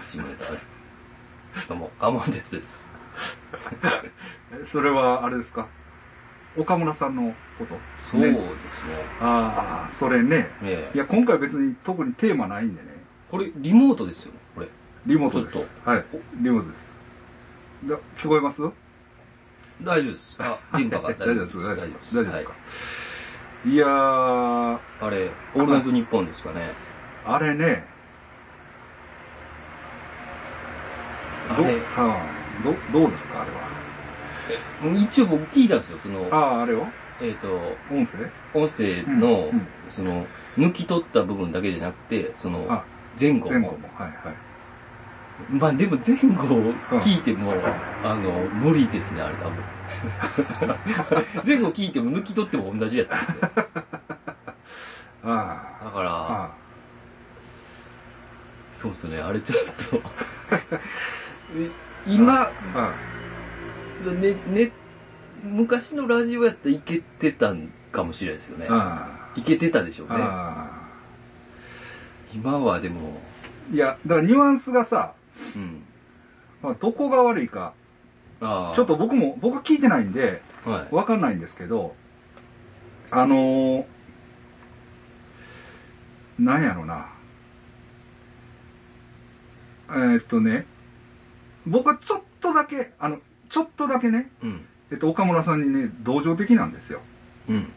まやめます、下ネタは。どうも、ガモンです。です。それはあれですか？岡村さんのこと？そうねですね。ああそれね。ええ。いや今回別に特にテーマないんでね。これ、リモートですよ、これ。リモートです。ちょっはい。リモートです。だ聞こえます？大丈夫です。あ、電波が大丈夫です。大丈夫です。大丈夫ですか、はい。い、やー。あれ、オールナイトニッポンですかね。あれねどはあどどうですかあれは。一応僕聞いたんですよ、その、あああれをえっ、と、音声？音声の、うんうん。その、抜き取った部分だけじゃなくて、そのあ、前後前後もも。はいはい。まあでも前後を聞いても、あの、無理ですね、あれ多分。前後聞いても抜き取っても同じやったんですよ。あだから、ああそうですね、あれちょっと。え今、ああね、ね、昔のラジオやったらいけてたんかもしれないですよね。あいけてたでしょうあね。あ今はでも、あいやだからニュアンスがさ、うん。まあ、どこが悪いか。ちょっと僕も僕は聞いてないんではい。わかんないんですけどあのー、なんやろなえーっとね僕はちょっとだけあのちょっとだけね、うん。えっと、岡村さんにね同情的なんですようん。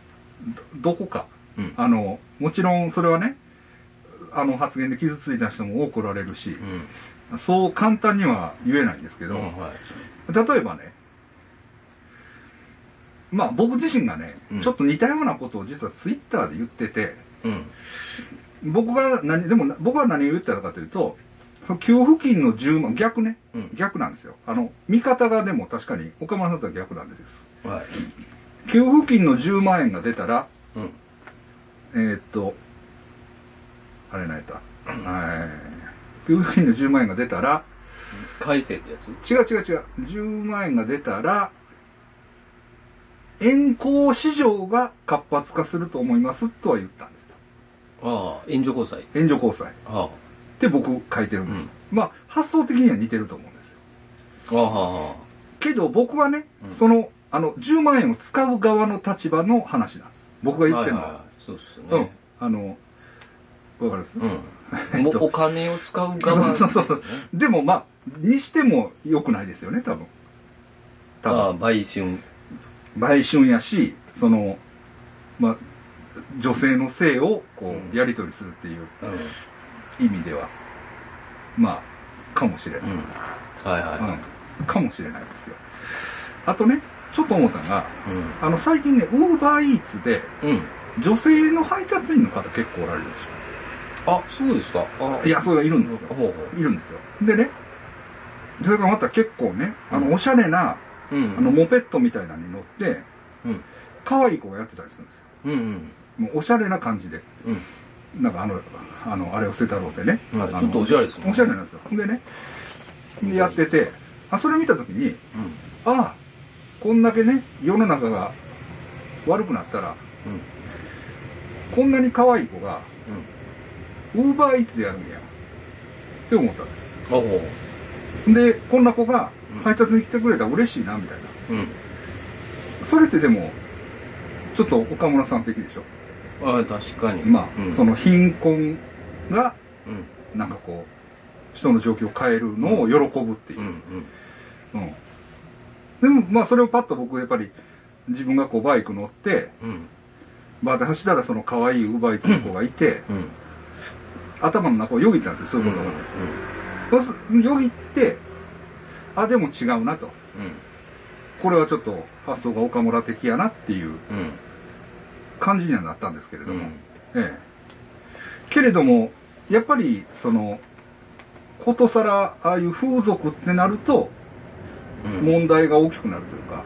どどこかうん。あのもちろんそれはねあの発言で傷ついた人も多くおられるしう、ん。そう簡単には言えないんですけど、うんはい。例えばねまあ僕自身がね、うんちょっと似たようなことを実はツイッターで言っててうん。僕が何でもな僕は何を言ってたかというと給付金の10万逆ね。うん。逆なんですよ。あの見方がでも確かに岡村さんとは逆なんですはい。給付金の10万円が出たらうん。えーっとあれ何やった。はい。給付金の10万円が出たら改正ってやつ？違う違う違う。10万円が出たら円行市場が活発化すると思いますとは言ったんです。ああ、援助交際。援助交際。っあて僕書いてるんです、まあ発想的には似てると思うんですよあ。ああ。けど僕はね、うんそのあの10万円を使う側の立場の話なんです僕が言ってるのは,、いいいそうですようんね。あのわかるです、うん。お金を使う側ねそうそうそう。でもまあにしても良くないですよね多分多分ああ、売春。売春やしそのまあ女性の性をこううんやり取りするっていううん。意味ではまあかもしれない、うん。はいはうんかもしれないですよあとねちょっと思ったのがい。あの最近ねウーバーイーツでうん。うん。女性の配達員の方結構おられるでしあ、そうですか。いやそれがいるんですよほうほいるんですよでねそれがまた結構ねあうんのおしゃれな、う。うん。あのモペットみたいなのに乗ってうん。可愛い子がやってたりするんですようんもうおしゃれな感じでうん。なんかあの、あの、あれを捨てたろうでね。うん。はいちょっとおしゃれですもんおしゃれなんですよ。でね、でやってて、あ、それ見たときに、ああ、こんだけね、世の中が悪くなったら、うん。うん。こんなに可愛い子が、うん。ウーバーイーツでやるんや。って思ったんであほう。す。で、こんな子がうん配達に来てくれたら嬉しいな、みたいな。うん。それってでも、ちょっと岡村さん的でしょ？ああ、確かに。まあ、うん、その貧困が、うん。なんかこう、人の状況を変えるのを喜ぶっていううん。うん。うん。でも、まあ、それをパッと僕、やっぱり、自分がこう、バイク乗って、うん。バーで走ったら、その可愛いウーバーイーツの子がいて、うん。頭の中をよぎったんですよ、そういうことが。そうすよぎって、あ、でも違うなと。これはちょっと発想が岡村的やなっていううん。うん。感じにはなったんですけれども。うんええ。けれども、やっぱり、その、ことさら、ああいう風俗ってなると、うん。問題が大きくなるというか、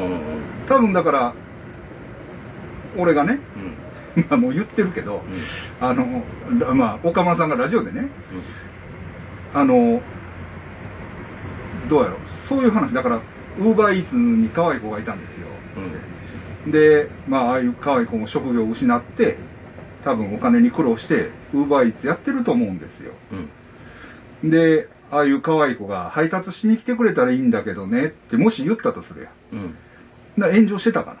うん。多分だから、俺がね、うん。ま あもう言ってるけど、あの、らまあ、岡村さんがラジオでね、あの、どうやろう、そういう話、だから、ウーバーイーツに可愛い子がいたんですよ。で、まあ、ああいう可愛い子も職業を失って、多分お金に苦労して、ウーバーイーツやってると思うんですよ。うん。で、ああいう可愛い子が配達しに来てくれたらいいんだけどねって、もし言ったとするやん。うん。な炎上してたかな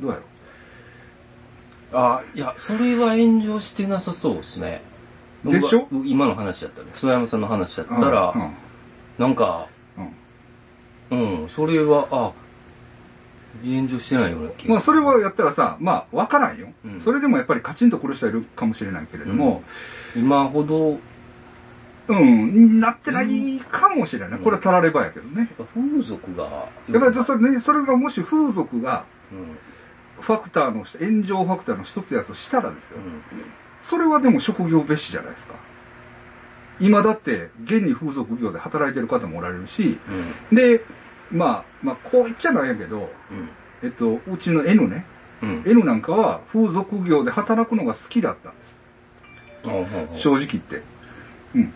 どうやろあ、いや、それは炎上してなさそうですね。でしょ？今の話だったら、諏訪山さんの話だったうら、うんなんか、うんうん、それは、あ、炎上してないよまあ。それはやったらさ、まあ、わからんよ、うんそれでもやっぱりカチンと来る人はいるかもしれないけれども、今ほど、うん、なってないかもしれない。これはたらればやけどね。風俗が、やっぱりそれ,、ね、それがもし風俗がうん、ファクターの、炎上ファクターの一つやとしたらですよ。うそれはでも職業別紙じゃないですか。今だって、現に風俗業で働いてる方もおられるし、ん、で、まあ、まあ、こう言っちゃないんやけど、うん、えっと、うちの N ね。N なんかは風俗業で働くのが好きだったんです。正直言って。うん。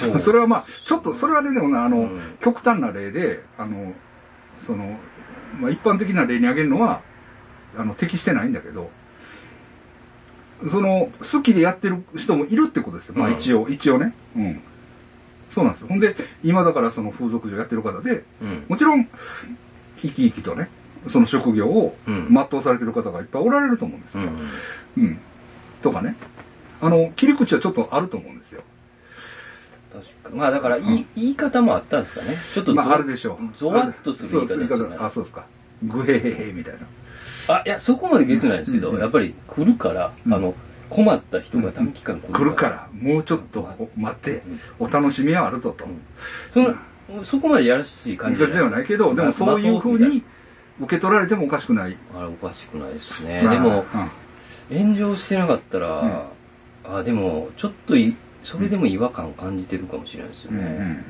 それはまあ、ちょっと、それはね、でもなあの、うん極端な例で、あの、その、まあ一般的な例に挙げるのは、あの、適してないんだけど、その、好きでやってる人もいるってことですよ。まあうん一応、一応ね。うん。そうなんですよ。ほんで、今だからその風俗嬢やってる方で、うん。もちろん、生き生きとね、その職業をうん全うされてる方がいっぱいおられると思うんですよ。うん。うん。とかね。あの、切り口はちょっとあると思うんですよ。確かまあだから、いい言い方もあったんですかね。ちょっとゾ,、まあ、あるでしょう。ゾワッとする言い方ですよね。そうあ、そうですか。グヘヘヘみたいな。あ、いや、そこまでゲスないんですけど、うんやっぱり来るから、うんあの、困った人が短期間来る来るから、もうちょっとお待って、お楽しみはあるぞと。そんな、そこまでやらしい感じじゃではないけど、でもそういうふうに受け取られてもおかしくない。あれおかしくないですね。まあでも、うん炎上してなかったら、あ、でも、ちょっとい、それでも違和感感じてるかもしれないですよね。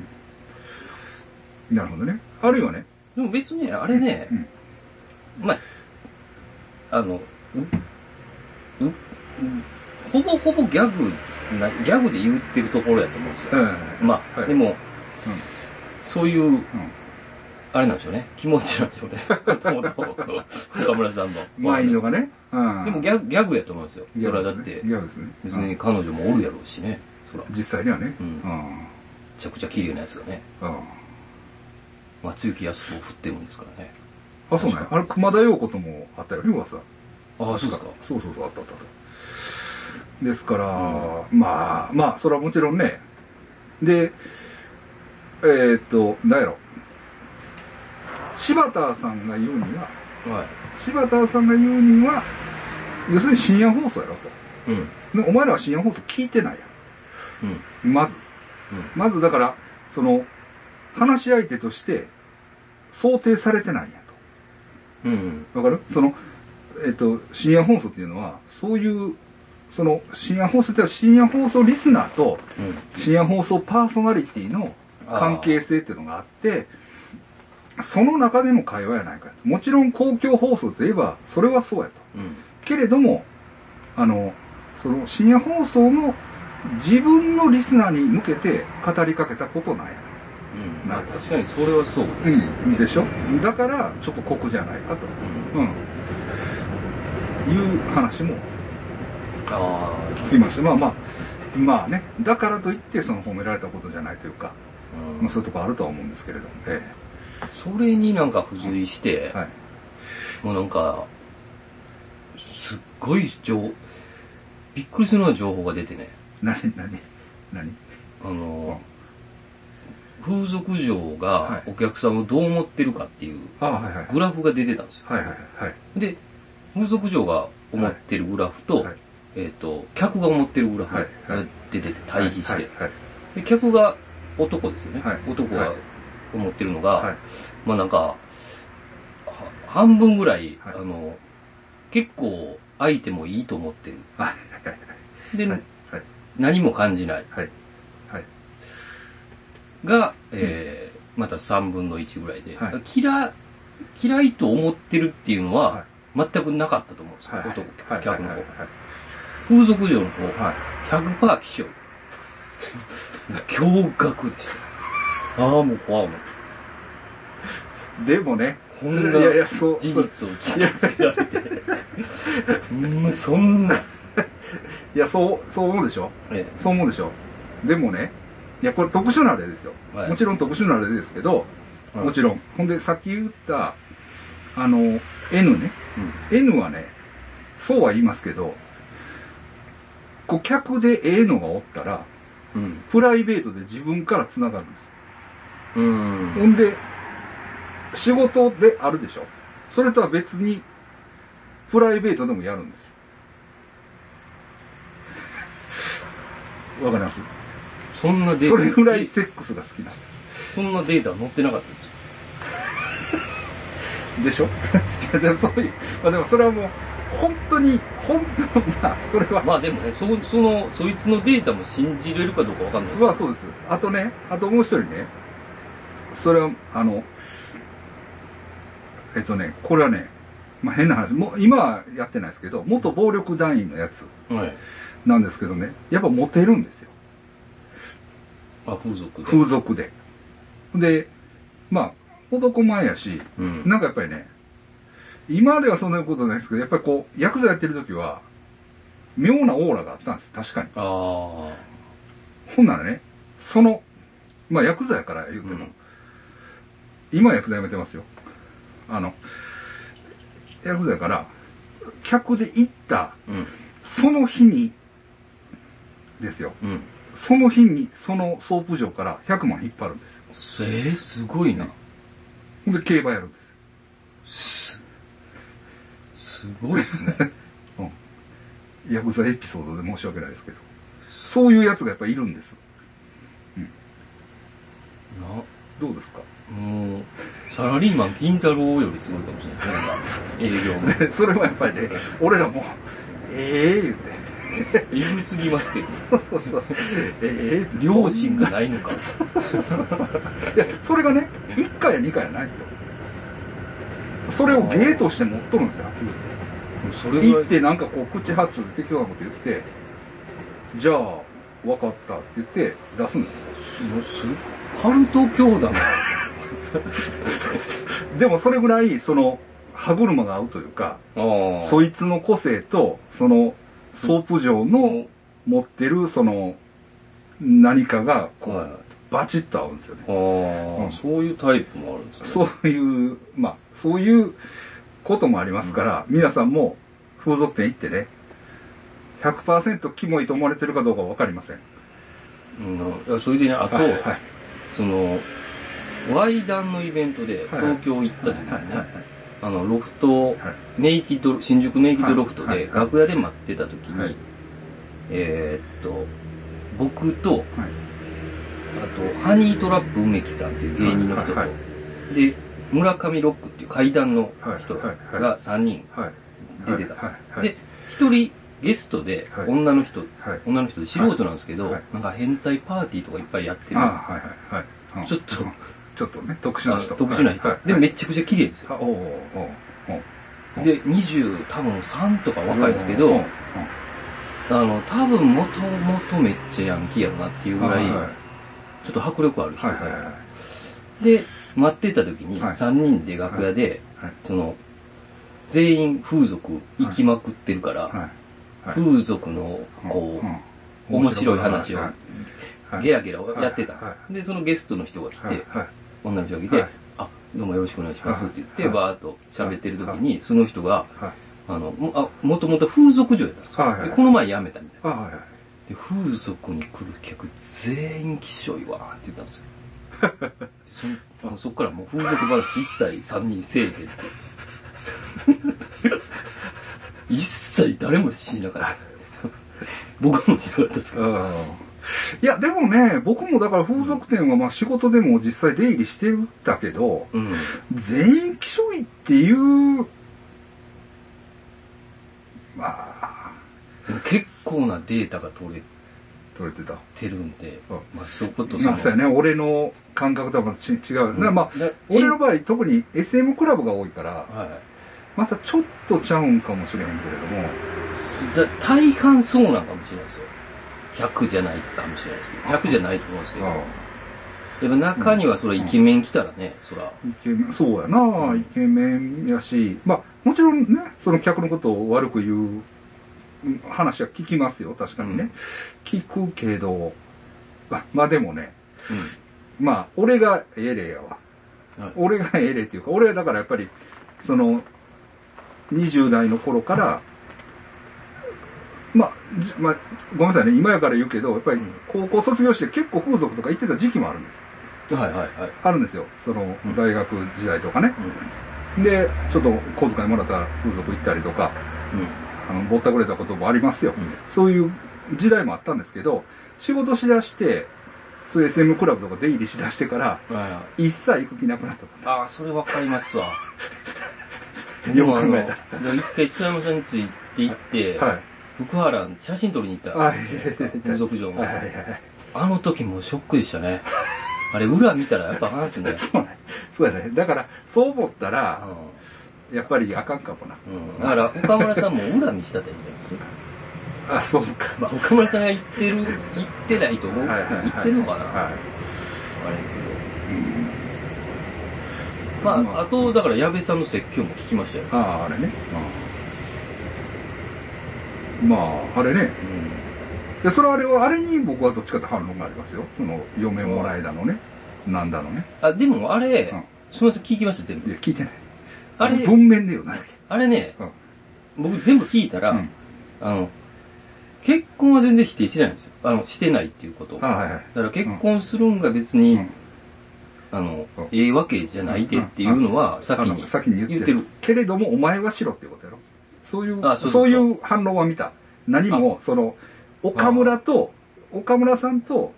なるほどね。あるいはね。でも別に、あれね、うんまあ、あの、う、う、ほぼほぼギャグな、ギャグで言ってるところやと思うんですよ。えまあ、はいでも、そういう、えあれなんでしょうね。気持ちなんでしょうね。岡村さんの。マインドがね。うんでもギャグ、ギャグやと思うんですよ。そギれはだって、ギャグですね。別うんに彼女もおるやろうしね。実際にはね。うんうんちゃくちゃ綺麗なやつがね。うん松雪康子を振ってるんですからね。あ、そうね。あれ、熊田陽子ともあったよね、噂。ああ、そうですか。そうそうそう、あったあったあった。ですから、まあ、まあ、それはもちろんね。で、えーっと、なんやろ。柴田さんが言うには、はい。柴田さんが言うには、要するに深夜放送やろうん。お前らは深夜放送聞いてないやうん。ん。まず。まずだから、その、話し相手として、想定されてないんやうん。うん。と。わかる？その、えっと、深夜放送っていうのは、そういう、その、深夜放送って深夜放送リスナーと、うん。深夜放送パーソナリティの関係性っていうのがあって、その中での会話やないかと。もちろん公共放送といえば、それはそうやと。うん。けれども、あの、その深夜放送の自分のリスナーに向けて語りかけたことなんや。うん。まあ確かにそれはそうです。うん。でしょ？だから、ちょっと酷じゃないかと。うん。うん。いう話もあ聞きました。まあまあ、まあね、だからといってその褒められたことじゃないというか、あ。まあそういうとこあるとは思うんですけれども。えそれになんか付随してえ、はい。もうなんか、すっごい情、びっくりするような情報が出てね、何、何、何？あの、風俗嬢がはいお客さんをどう思ってるかっていう。グラフが出てたんですよ。はいはいはい。で、風俗嬢が思ってるグラフと、はいえっ、と、客が持ってるグラフはいがはい。出てて、対比して。で客が男ですよね。はい男がはい持ってるのが、はい。まあなんか、は半分ぐらい、はい。あの、結構相手もいいと思ってる。で、何も感じない。が、えーまた3分の1ぐらいで、はい。嫌い、嫌いと思ってるっていうのは、はい。全くなかったと思うんですよ、はい男、はい客の方。はい風俗嬢の方、はい。100%気象。驚愕でした。ああ、もう怖いもん。でもねこんな事実を突きつけられて。う。ん、そんな。いやそうそう思うでしょ？えそう思うでしょ？でもねいやこれ特殊な例ですよ、はい。もちろん特殊な例ですけど、えもちろん。ほんでさっき言ったあの N ね、N はねそうは言いますけど顧客でええのがおったらうん。プライベートで自分から繋がるんですうん。うん。ほんで仕事であるでしょそれとは別にプライベートでもやるんですわかります？そんなデータ。それぐらいセックスが好きなんですそんなデータ載ってなかったですよ。でしょ？いやでもそういう、まあでもそれはもう、本当に、本当まあ、それは、ままあでもね、そ、その、そいつのデータも信じれるかどうかわかんないですあそうです。あとね、あともう一人ね、それは、あの、えっとね、これはね、まあ変な話、もう今はやってないですけど、元暴力団員のやつはい。なんですけどね、やっぱモテるんですよ。あ、風俗で。風俗で。で、まあ、男前やし、うん。なんかやっぱりね、今ではそんなことないですけど、やっぱりこう、ヤクザやってる時は、妙なオーラがあったんです、確かに。ああ。ほんならね、その、まあ、ヤクザやから言うても、うん今ヤクザやめてますよ。あの、ヤクザやから、客で行った、うん。その日に、ですよ。うん。その日に、そのソープ嬢から100万引っ張るんですよ。えー、すごいな。ほんで、競馬やるんですすごいっすね。よ。うん。ヤクザエピソードで申し訳ないですけど。そういうやつがやっぱいるんです。な、どうですか？もう、サラリーマン金太郎よりすごいかもしれないですね。営業も。で それはやっぱりね、俺らも、ええ言って。えぐすぎますけど。そうそうそう。ええって。良心がないのか。いや、それがね、1回や2回やないですよ。それを芸として持っとるんですよ、らい行ってなんかこう、口八丁で適当なこと言って、じゃあ、分かったって言って出すんですよ。すカルト教団なん でもそれぐらい、その、歯車が合うというか。そいつの個性と、その、ソープ嬢の持ってる、その、何かが、こう、はい。バチッと合うんですよね。うんそういうタイプもあるんですね。そういう、まあ、そういうこともありますから、皆さんも風俗店行ってね、100%キモいと思われてるかどうかわかりません。うん。それでね、あと、はいはい。その、Y 談のイベントではい。東京行った時にね、あの、ロフト、はい。ネイキッド、新宿ネイキッドロフトで楽屋で待ってた時に、はい。えーっと、僕と、はい。あと、ハニートラップ梅木さんっていう芸人の人と、で、村上ロックっていう階段の人が3人はい。出てた。んですよ。はいはい。で、1人ゲストではい。女の人、はい。女の人で素人なんですけど、はい。なんか変態パーティーとかいっぱいやってる。ちょっとうん。ちょっとね、特殊な人。あ特殊な人。はい。で、めっちゃくちゃ綺麗ですよ。で、20、多分3とか若いですけうんどうん、あの、多分もともとめっちゃヤンキーやろなっていうぐらい、ちょっと迫力ある人はいはいはで、で、待ってた時にはい。3人で楽屋で、はい。その、全員風俗行きまくってるから、はい。はい。風俗の、こう、面白い話をゲラゲラやってたんですよ。で、そのゲストの人が来て、はい。はい。女の人が来て、はい。あ、どうもよろしくお願いしますって言って、はい。バーっと喋ってる時に、その人が、はい。あの、もあもともと風俗嬢やったんですよ。はい。はい。でこの前辞めたみたいな。あはい。はい。で、風俗に来る客全員きしょいわって言ったんですよ。そんもうそっからもう風俗話一切3人せえへんって。一切誰もしなかったです。僕も知らなかったですけど。うんいや、でもね、僕もだから風俗店はまあ仕事でも実際出入りしてるんだけど、うん。全員気象医っていう、まあ、結構なデータが取れ取れてた。てるんで、うん。まあそういうことまあ、そうやね、俺の感覚とはまたち違う。だからまあ、だ俺の場合、特に SM クラブが多いから、はい。またちょっとちゃうんかもしれへんけれども、だ大半そうなんかもしれないですよ。100じゃないかもしれないですけど、100じゃないと思うんですけど、やっぱ中にはそれイケメン来たらね、そら、イケメンそうやな、イケメンやし、まあ、もちろんね、その客のことを悪く言ううん話は聞きますよ、確かにね。うん聞くけど、あまあでもね、うまあ、俺がええ例やわ。ん。はい。俺がええ例っていうか、俺はだからやっぱり、その、20代の頃から、まあ、じまあ、ごめんなさいね、今やから言うけど、やっぱりうん高校卒業して結構風俗とか行ってた時期もあるんです。はいはいはい。あるんですよ。そのうん、大学時代とかね。うで、ちょっと小遣いもらったら風俗行ったりとか、ん。うん。あの、ぼったくれたこともありますよ。うんそういう時代もあったんですけど、仕事しだして、そういう SM クラブとか出入りしだしてから。一切行く気なくなった。ああ、それわかりますわ。よく考えたら一回諏訪山さんについて行って、はい。福原写真撮りに行った風俗場のはいはいはい。あの時もうショックでしたね。あれ、裏見たらやっぱあかんっすね。そうね。そうやね。だから、そう思ったら、うやっぱりあかんかもな。ん。うん。だから、岡村さんも裏見したんじゃないですあ、そうか。まあ、岡村さんが言ってる、言ってないと思うけど、はいはいはい言ってんのかな、はい。あれけど。まあ、まああと、だから、矢部さんの説教も聞きましたよ。ああ、あれね。まあ、あれね。で、それはあれは、あれに僕はどっちかって反論がありますよ。その、嫁もらいだのね。なんだのね。あ、でも、あれ、うんすみません、聞きました、全部。いや、聞いてない。あれ文面でよな。あれね、うん。僕全部聞いたら、うん。あの、結婚は全然否定してないんですよ。あの、してないっていうことはいはい。だから結婚するんが別に、うん。あの、うんええわけじゃないでっていうのは先に先に言って。る言ってる。けれどもお前はしろっていうことやろ。そういうあそういう反論は見た。何もその岡村と岡村さんと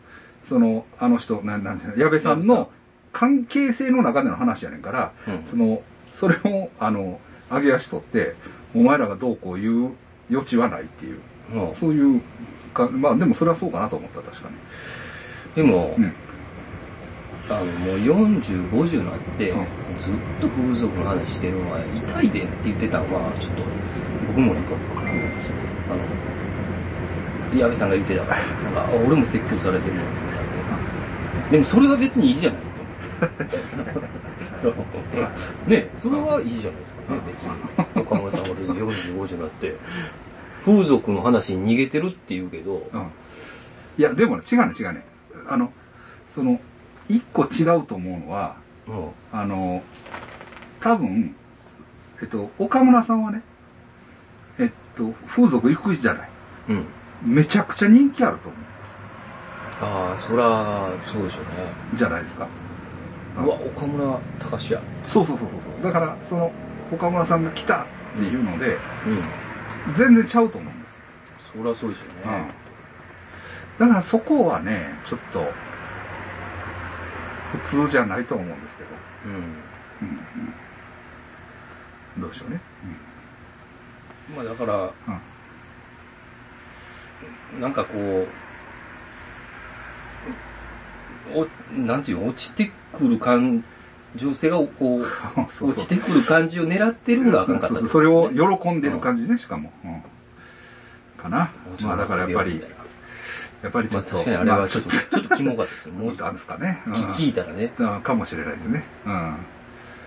そのあの人なんなんていうの矢部さんの関係性の中での話やねんから、うん。そのそれをあの上げ足取ってお前らがどうこう言う余地はないっていう。うん。そういうかまあでもそれはそうかなと思った確かに。でも、うん。あの、もう40、50になって、うん。ずっと風俗の話してるのは痛いでって言ってたのは、ちょっと、僕もなんか、かっこいいんですよ。あの、矢部さんが言ってた。から、なんか、あ俺も説教されてるのにでもそれは別にいいじゃないと。そう。ねそれはいいじゃないですかね、別に。岡村さんが別に40、50になって、風俗の話に逃げてるって言うけど、うんいやでもね違うね違うねあのその一個違うと思うのはうん。あの多分えっと岡村さんはねえっと風俗行くじゃないうん。めちゃくちゃ人気あると思ああ、そら、そうでしょうね。うじゃないですかうわ、岡村隆史や。そうそうそうそうそう。だからその岡村さんが来たっていうのでうん。全然ちゃうと思うんです、そらそうでしょうね。だからそこはねちょっと普通じゃないと思うんですけど、うん。うんうん、どうでしょうね、まあだから、うん。なんかこう、お、なんていうの、落ちてくる感、女性がこう、そうそう。落ちてくる感じを狙ってるのがあかんかったそうそうそれを喜んでる感じね、しかも、うん。かな。まあだからやっぱりやっぱりちょっとまあ確かにあれはちょっと、ちょっとキモかったですね。もう、なんですかね、うん。聞いたらね、うんかもしれないですね。うん。あ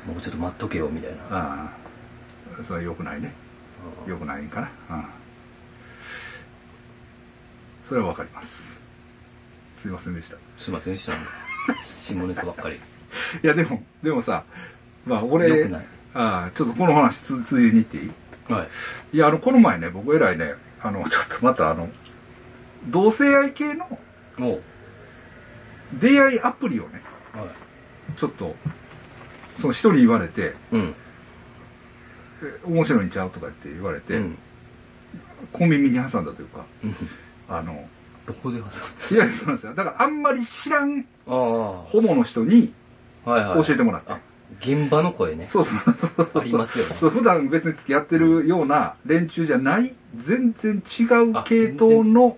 もうちょっと待っとけよ、みたいな。あそれは良くないね。うん。良くないんかなうん。それはわかります。すいませんでした。いすいませんでした。下ネタばっかり。やでもでもさまあ俺良くない。ああちょっとこの話つついでに言っていい？はい。いやあのこの前ね僕偉いねあのちょっとまたあの同性愛系の出会いアプリをねはい。ちょっとその一人言われてうん。え面白いんちゃうとかって言われて、うん。小耳に挟んだというかうんあの、どこで挟んいや、そうなんですよ。だからあんまり知らんあホモの人にあ。はいはい。教えてもらって。あ、現場の声ね。そうそうそうそう。ありますよねそう、普段別に付き合ってるような連中じゃない、全然違う系統の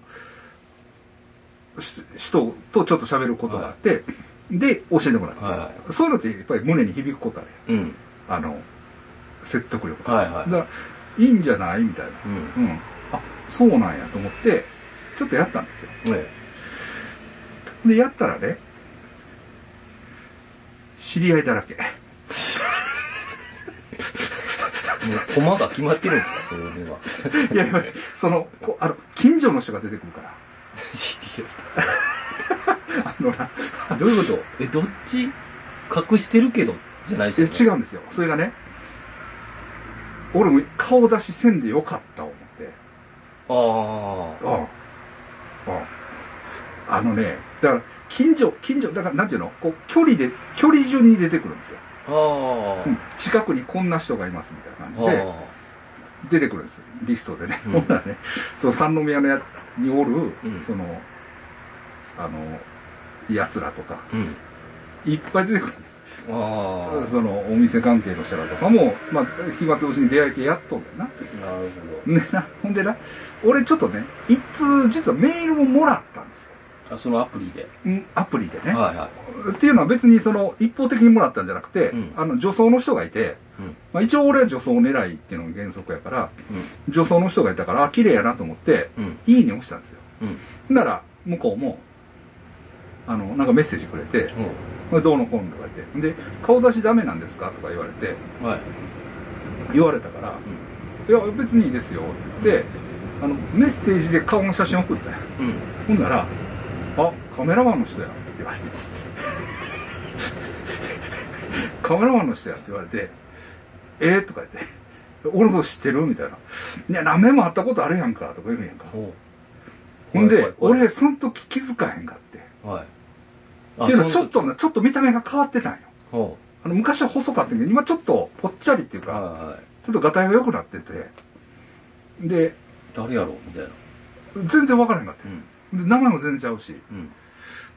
し人とちょっと喋ることがあって、で、教えてもらって、はそういうのってやっぱり胸に響くことあるやんうん。あの、説得力。はいはいだから、いいんじゃない？みたいな。うん。うん。あ、そうなんやと思って、ちょっとやったんですよ。えで、やったらね、知り合いだらけ。え。もう、コマが決まってるんですか？それでは。いやいや、その、こあの、近所の人が出てくるから。知り あのな、合い。どういうこと？え、どっち？隠してるけど、じゃないですよ、ね？え違うんですよ。それがね、俺も顔出しせんでよかった思って。ああ。ああ。ああ。あのね、だから、近所、近所、だから、なんていうの？こう、距離で、距離順に出てくるんですよ。うん近くにこんな人がいますみたいな感じで、あ出てくるんですよ。リストでね。うんほんならね、その三宮のやにおる、うんその、あの、奴らとか。いっぱい出てくる。ああ。その、お店関係の人らとかも、まあ、暇つぶしに出会い系やっとんだよな。なるほねな、ほんでな、俺ちょっとね、一通実はメールももらったそのアプリで。うんアプリでね。はいはっていうのは別にその一方的にもらったんじゃなくて、うんあの女装の人がいて、い。うん。まあ、一応俺は女装狙いっていうのが原則やから、うん。女装の人がいたから、あ、綺麗やなと思って、うん。いいね押したんですよ。うん。なら、向こうも、あの、なんかメッセージくれて、どうのこうのとか言って、で、顔出しダメなんですかとか言われて、うん。はい。言われたから、いや、別にいいですよって言って、あの、メッセージで顔の写真送ったよ。うん。ほんなら、あ、カメラマンの人やって言われて。カメラマンの人やって言われて、えー、とか言って、俺のこと知ってるみたいな。いや、何年も会ったことあるやんか、とか言うんやんか。ほほんで俺、その時気づかへんかって。う。はい。っていうのは、ちょっとちょっと見た目が変わってたんよ。ほあの、昔は細かったけど、今ちょっとぽっちゃりっていうう。か、はいはい。ちょっとガタイが良くなってて、で、誰やろうみたいな。全然分からへんかって。うん。で名前も全然ちゃうし。うん。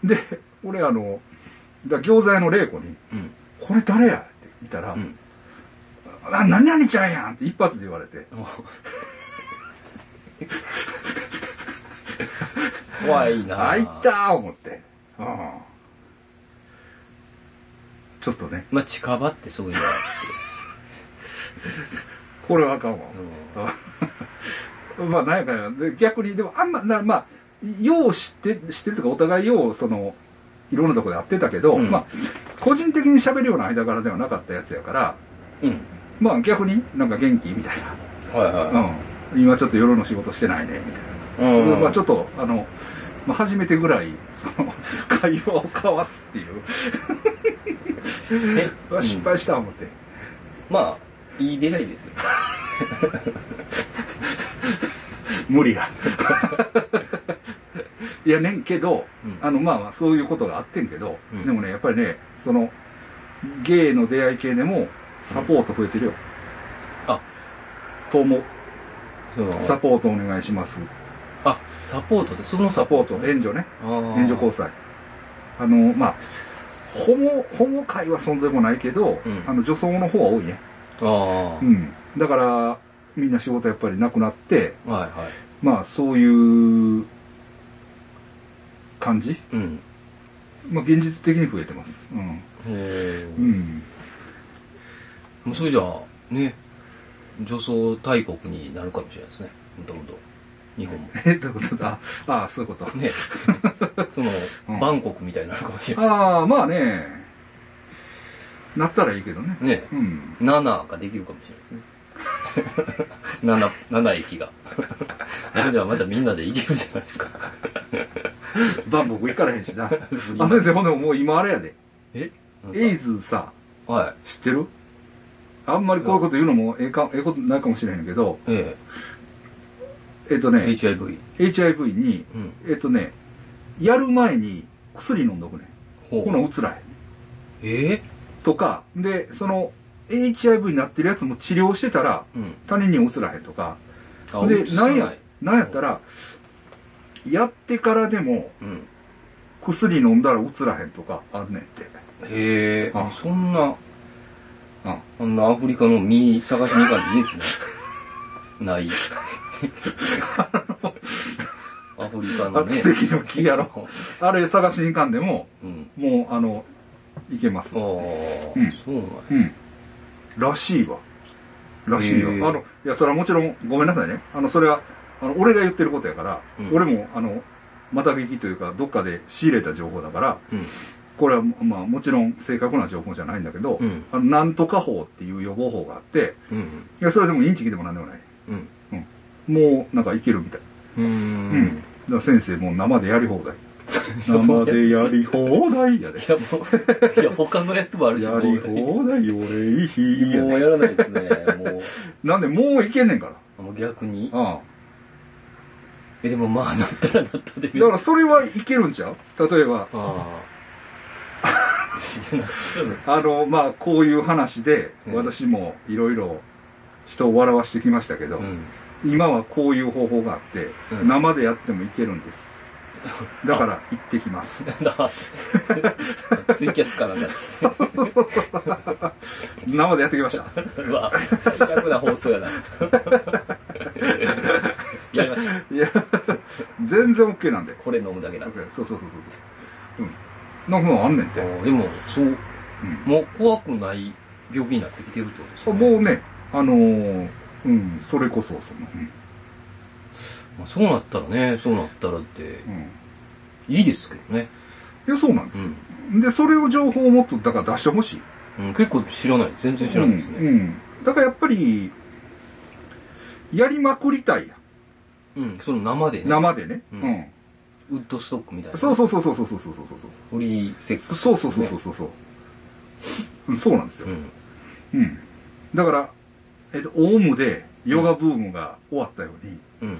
で、俺あの、だ餃子屋の玲子に、うん。これ誰やって言ったら、うん。あ、何々ちゃんやんって一発で言われて、怖いなあ、いったー思って。うんちょっとね、まあ、近場ってそういうのは これはあかんわ。あ まあ、なんやかんやで逆に、でもあんま、なまあ、よう知って、知ってるとか、お互いよう、その、いろんなとこで会ってたけど、うんまあ、個人的に喋るような間柄ではなかったやつやから、のうん。まあ逆になんか元気みたいはいはな。うん。今ちょっと夜の仕事してないね、みたいな。い。うん。まあちょっと、あの、まあ、初めてぐらい、その、会話を交わすっていう。え？失敗した思って。まあ、いい出会いですよ。無理が。いやねんけど、うんあの、まあまあ、そういうことがあってんけど、うんでもね、やっぱりね、その、ゲイの出会い系でも、サポート増えてるよ。あ、と思う。サポートお願いします。あ、サポートで、そのサポート、援助ね。援援助交際。あの、まあ、ホモ、ホモ会はそんでもないけど、うんあの、女装の方は多いね。ああ、うん。だから、みんな仕事やっぱりなくなって、はいはい。まあ、そういう感じ？うん。まあ、現実的に増えてます。うん。へえう。ん。もうそれじゃあ、ね、女装大国になるかもしれないですね。もともと。日本も。え、どういうことだ？ああ、そういうこと。ね。その、うんバンコクみたいになるかもしれないああ、まあね、なったらいいけどね。ね。うん。7ができるかもしれないですね。7、7駅が。じゃあまたみんなで行けるじゃないですか。バンボク行かれへんしな。あ、先生、ほんでももう今あれやで。え？エイズさ、は知ってる？あんまりこういうこと言うのもええか、ええことないかもしれへんけど、い。ええっとえ。ね、HIV。HIV に、うん。えっとね、やる前に薬飲んどくねん。ほほな、うつらへん。え？とか、で、その、HIV になってるやつも治療してたら、うん。他人にうつらへんとか。あで、なんや、なんやったら、やってからでもうん。薬飲んだらうつらへんとかあるねんって。へえあ、そんな、うん。あんなアフリカの実探しに行かんでいいですね。ない。アフリカのね。奇跡の木やろ。あれ探しに行かんでも、うん。もう、あの、いけますああ、。うんそうなんやうん。らしいわ。らしいへえよ。あの、いや、それはもちろん、ごめんなさいね。あの、それは、あの、俺が言ってることやから、うん俺も、あの、また聞きというか、どっかで仕入れた情報だから、うん。これは、まあ、もちろん正確な情報じゃないんだけど、うんあのなんとか法っていう予防法があって、うん。いや、それでもインチキでもなんでもない。うん。もう、なんかいけるみたい。う。ん。だから先生、もう生でやり放題。生でやり放題やで。いや、もう、いや、他のやつもあるし、やり放題、俺いい日やで。もうやらないですね。もなんで、もういけんねんから。う、もう逆に。あえ、でもまあ、なったらなったで。あ。だから、それはいけるんちゃう？例えば、ああ。あの、まあ、こういう話で、うん私もいろいろ人を笑わしてきましたけど、うん。今はこういう方法があって、うん生でやってもいけるんです。だから、行ってきます。ツイキャスかなんか。生でやってきました。う わ、最悪な放送やな。やりました。いや、全然 OK なんで。これ飲むだけなんで。OK そうそうそうそうそう。うん。なんかそんなんあんねんて。でも、そう、うんもう怖くない病気になってきてるってことですよね。もうね、あのーうん、それこそ、その、まあそうなったらね、そうなったらって、うん。うん。いいですけどね。いや、そうなんでうすよ。ん。で、それを情報をもっと、だから出してほしい。うん、結構知らない。全然知らないですね。うん。うんだからやっぱり、やりまくりたいやん。うん、その生でね。生でね。ううんん。ウッドストックみたいな。そうそうそうそうそうそうそうそうそう。フリーセックス、そうそうそうそうそうそう。うん、そうなんですよ。うん。うん。だから、えっと、オウムでヨガブームが終わったように、うん。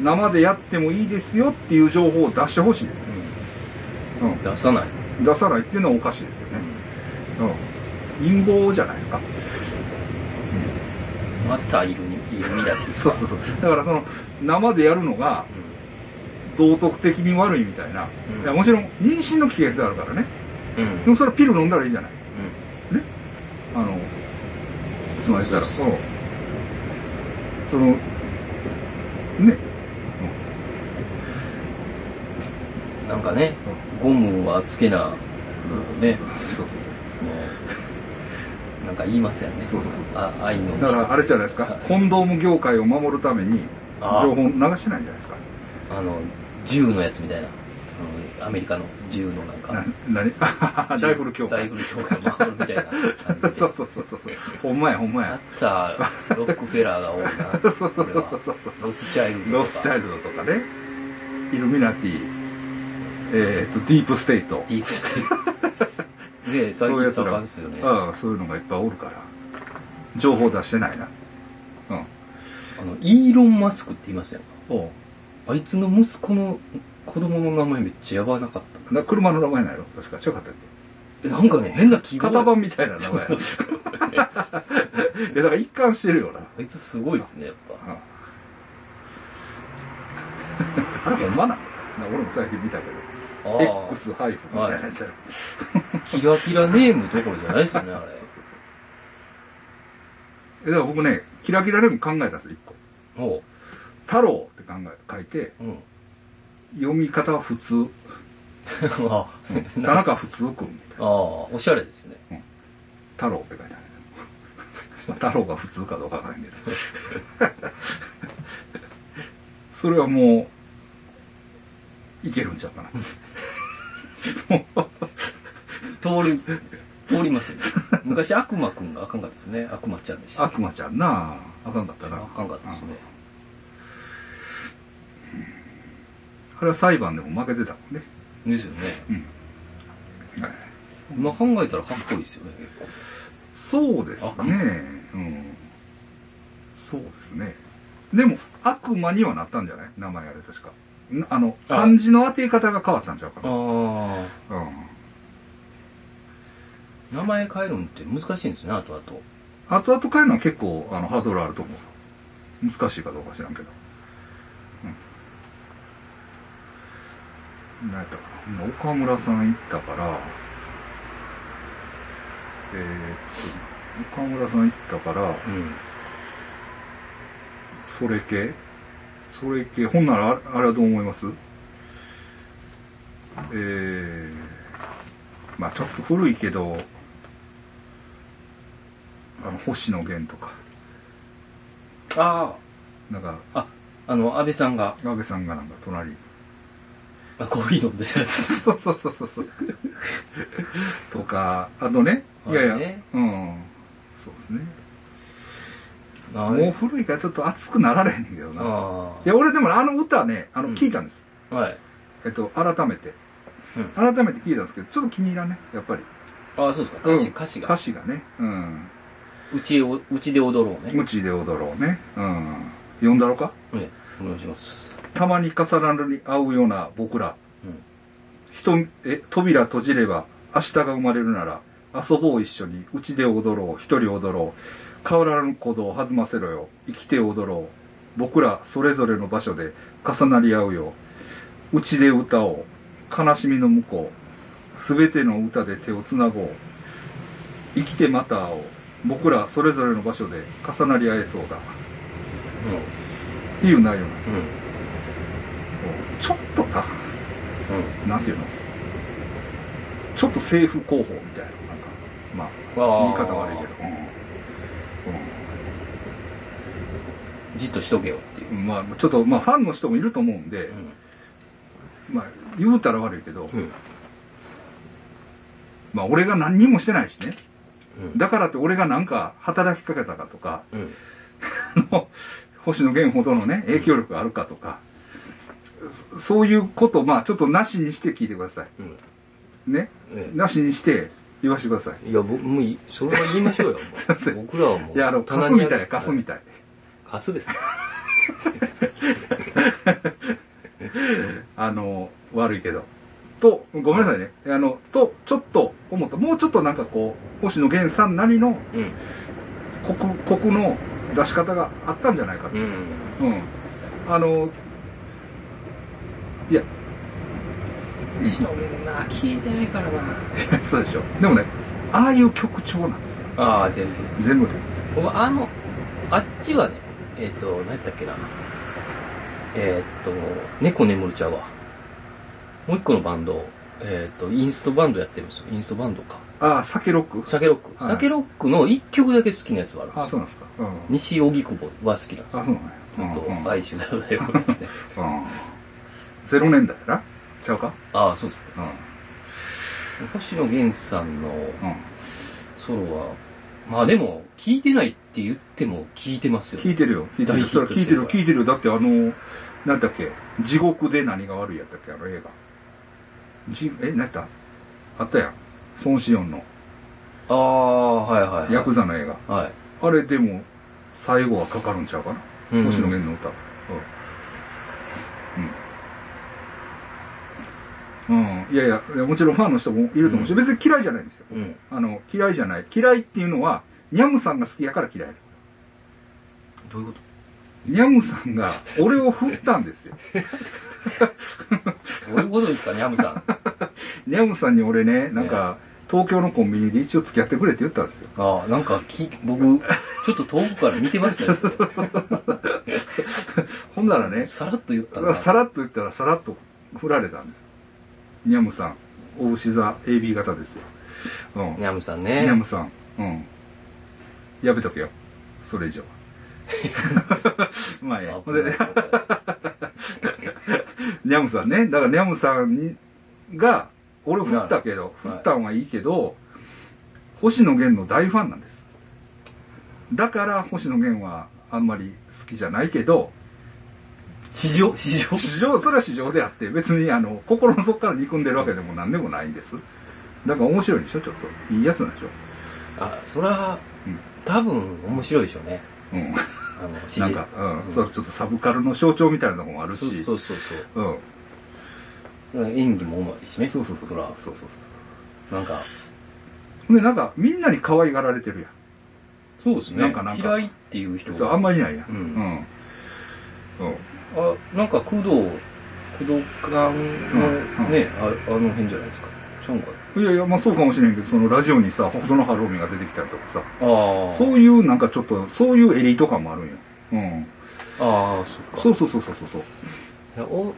生でやってもいいですよっていう情報を出してほしいです、ううん。出さない。ん、出さないっていうのはおかしいですよね、うん、陰謀じゃないですか。またいるに、いるみたいですそうそうそう。だからその生でやるのが道徳的に悪いみたいな、うん。いやもちろん妊娠の危険性あるからね。うん。うん。でもそれはピル飲んだらいいじゃない。うん。あのつまりそうそう。そのねなんかね、ゴムはつけな、ね、そうそうそうなんか言いますよね。そうそうそうそう。あ愛の。だからあれじゃないですか。コンドーム業界を守るためにあ情報流してないんじゃないですか。あの、銃のやつみたいな。あのアメリカの銃のなんか。な何？あライフル協会。ライフル協会を守るみたいな。そうそうそうそうそう。ほんまやほんまあやったロックフェラーが多いな。そうそうそうそうそう。ロスチャイルドとか。ロスチャイルドとかね。イルミナティえーっとディープステイト。ディープステイト。ねえ、最近そういうやつら。盛んですよね。ああそういうのがいっぱいおるから。情報出してないな。うん。あの、イーロン・マスクって言いましたよ。おう。あいつの息子の子供の名前めっちゃやばなかった。な車の名前なんやろ？確か。違かったっえなんかね、変な記け号。型番みたいな名前。や いやだから一貫してるよな。あいつすごいですね、やっぱ。あれほんまなん？な俺も最近見たけど X ハイフみたいなやつやろキラキラネームどころじゃないですよね、あれ。そう。そうそうえだから僕ねキラキラレム考えたんですよ一個。おう。太郎って考え書いてうん。読み方は普通。あ田中普通くんみたいなあ、おしゃれですね。太郎って書いてある。まあ太郎が普通かどうかわからんけど。それはもういけるんちゃうかな 通り、通りますよ。昔悪魔くんがあかんかったですね。悪魔ちゃんでした。悪魔ちゃんなあかんかったなあかんかったですね。れは裁判でも負けてたもんね。ですよね。うん。はい今考えたらかっこいいですよね。そうですね。うん。そうですね。でも、悪魔にはなったんじゃない？名前あれ確か。んあの、あ漢字の当て方が変わったんちゃうかな。あうん。あ。名前変えるのって難しいんですね、後々。後々変えるのは結構あのハードルあると思う。難しいかどうか知らんけど。うん。何やったかな。岡村さん行ったから、えー、っと、岡村さん行ったから、うん。それ系それ系ほんならああれはどう思います？えー、まあちょっと古いけど、あの、星野源とか、あなんか、あ。あ、あの、安倍さんが、安倍さんがなんか隣に。あコーヒー飲んで。そうそうそうそうそう。とか、あとね、いやいや、はいねうん。そうですね。あもう古いからちょっと熱くなられへんけどな。いあや、俺でもあの歌ね、あの、うん聞いたんです。あ。はい。えっと、改めて。うん改めて聞いたんですけど、ちょっと気に入らんね、やっぱり。ああ、そうですか。歌詞、うん歌詞が歌。詞がね。うん。うちを、うちで踊ろうね。無知で踊ろうね。うん。読んだろか？ええ、お願いします。たまに重なるに合うような僕ら。うん。人、え、扉閉じれば明日が生まれるなら遊ぼう一緒に、うちで踊ろう、一人踊ろう。変わらぬ鼓動を弾ませろよ。生きて踊ろう。僕らそれぞれの場所で重なり合うよ。うちで歌おう。悲しみの向こう。すべての歌で手をつなごう。生きてまた会おう。僕らそれぞれの場所で重なり合えそうだ。っていう内容なんですうん。うよ。ん。ちょっとさ、うん。なんていうの？ちょっと政府広報みたいな、なんか、まあ、言い方悪いけど、じっとしとけよっていうう。んうんまあ、ちょっと、まあ、ファンの人もいると思うんで、まあ、言うたら悪いけど、うん。うん。まあ、俺が何にもしてないしね。うん。だからって俺がなんか働きかけたかとか、星野源ほどのね、影響力があるかとか、そそういうこと、まあ、ちょっとなしにして聞いてくださうん。い。ね？えなしにして言わせてください。え。いや、僕、もうそれは言いましょうよ。僕らはもう。いや、あの、カスみたい、カスみたい。たい。カスです。あの、悪いけど。と、ごめんなさいね。あの、と、ちょっと思った。もうちょっとなんかこう、星野源さんなりのうん。コク、コクの出し方があったんじゃないかと。うん。うん。あの、いや、星野源な、聞いてないからな。そうでしょ。でもね、ああいう曲調なんですよ。ああ、全部。全部で。僕、あの、あっちはね、えっ、と、何やったっけな。えっ、と、猫眠るちゃうわ。もう一個のバンド、えっ、と、インストバンドやってるんですよ。インストバンドか。ああ、酒ロック？酒ロック。はい酒ロックの一曲だけ好きなやつがあるんですああ、そうよ。なんですか。うん。西荻窪は好きなんですあ、よ。そうなんや。うんうん哀愁だよね。ですね。うん。ゼロ年代やな？ちゃうか？ああ、そうですね。うん。星野源さんのうん。ソロは、まあでも、聞いてないって言っても聞いてますよ。聞いてるよ。聞いてる。大ヒ聞いてる、トしてるから聞いてる。だってあの、なんだっけ、地獄で何が悪いやったっけ、あの映画。じ、え、何やった？あったやん。孫子音のああ、はいはい、はい。ヤクザの映画。はい。あれでも、最後はかかるんちゃうかな？うん星野源の歌。うん。うん。いやいや、もちろんファンの人もいると思うし、うん別に嫌いじゃないんですよ。うん。あの、嫌いじゃない。嫌いっていうのは、ニャムさんが好きやから嫌い。どういうこと？ニャムさんが俺を振ったんですよ。どういうことですか、ニャムさん。ニャムさんに俺ね、なんか、東京のコンビニで一応付き合ってくれって言ったんですよ。ああ、なんかき、僕、ちょっと遠くから見てましたよ。ほんならね、さらっと言ったな。さらっと言ったらさらっと振られたんです。ニャムさん、大牛座 AB 型ですよ。うん。ニャムさんニね。ャムさん、うん。やめとけよ。それ以上は。まあええほんで、ニャムさんね。だからニャムさんが、俺振ったけど、振はいったんはいいけど、星野源の大ファンなんです。だから星野源はあんまり好きじゃないけど、市場市場？市場、それは市場であって、別にあの、心の底から憎んでるわけでも何でもないんです。だから面白いでしょ、ちょっと。いいやつなんでしょ？あそれはうん多分面白いでしょうねうん。なんか、うん、そう、ちょっとサブカルの象徴みたいなのもあるそうし、そうそうそううん。演技もうまいしねそうそうそう。そらそうそうそなんかう。で、なんか、みんなに可愛がられてるやん。そうですねなんかなんか嫌いっていう人そう、あがんまりいないやん。うんうん。うん。あなんか工藤工藤館のね、ああの辺じゃないですかいやいや、まあそうかもしれんけど、そのラジオにさ、細野晴臣が出てきたりとかさ、そういうなんかちょっと、そういうエリート感もあるんよ。うん。ああそっか。そうそうそうそうそうそう。いやおう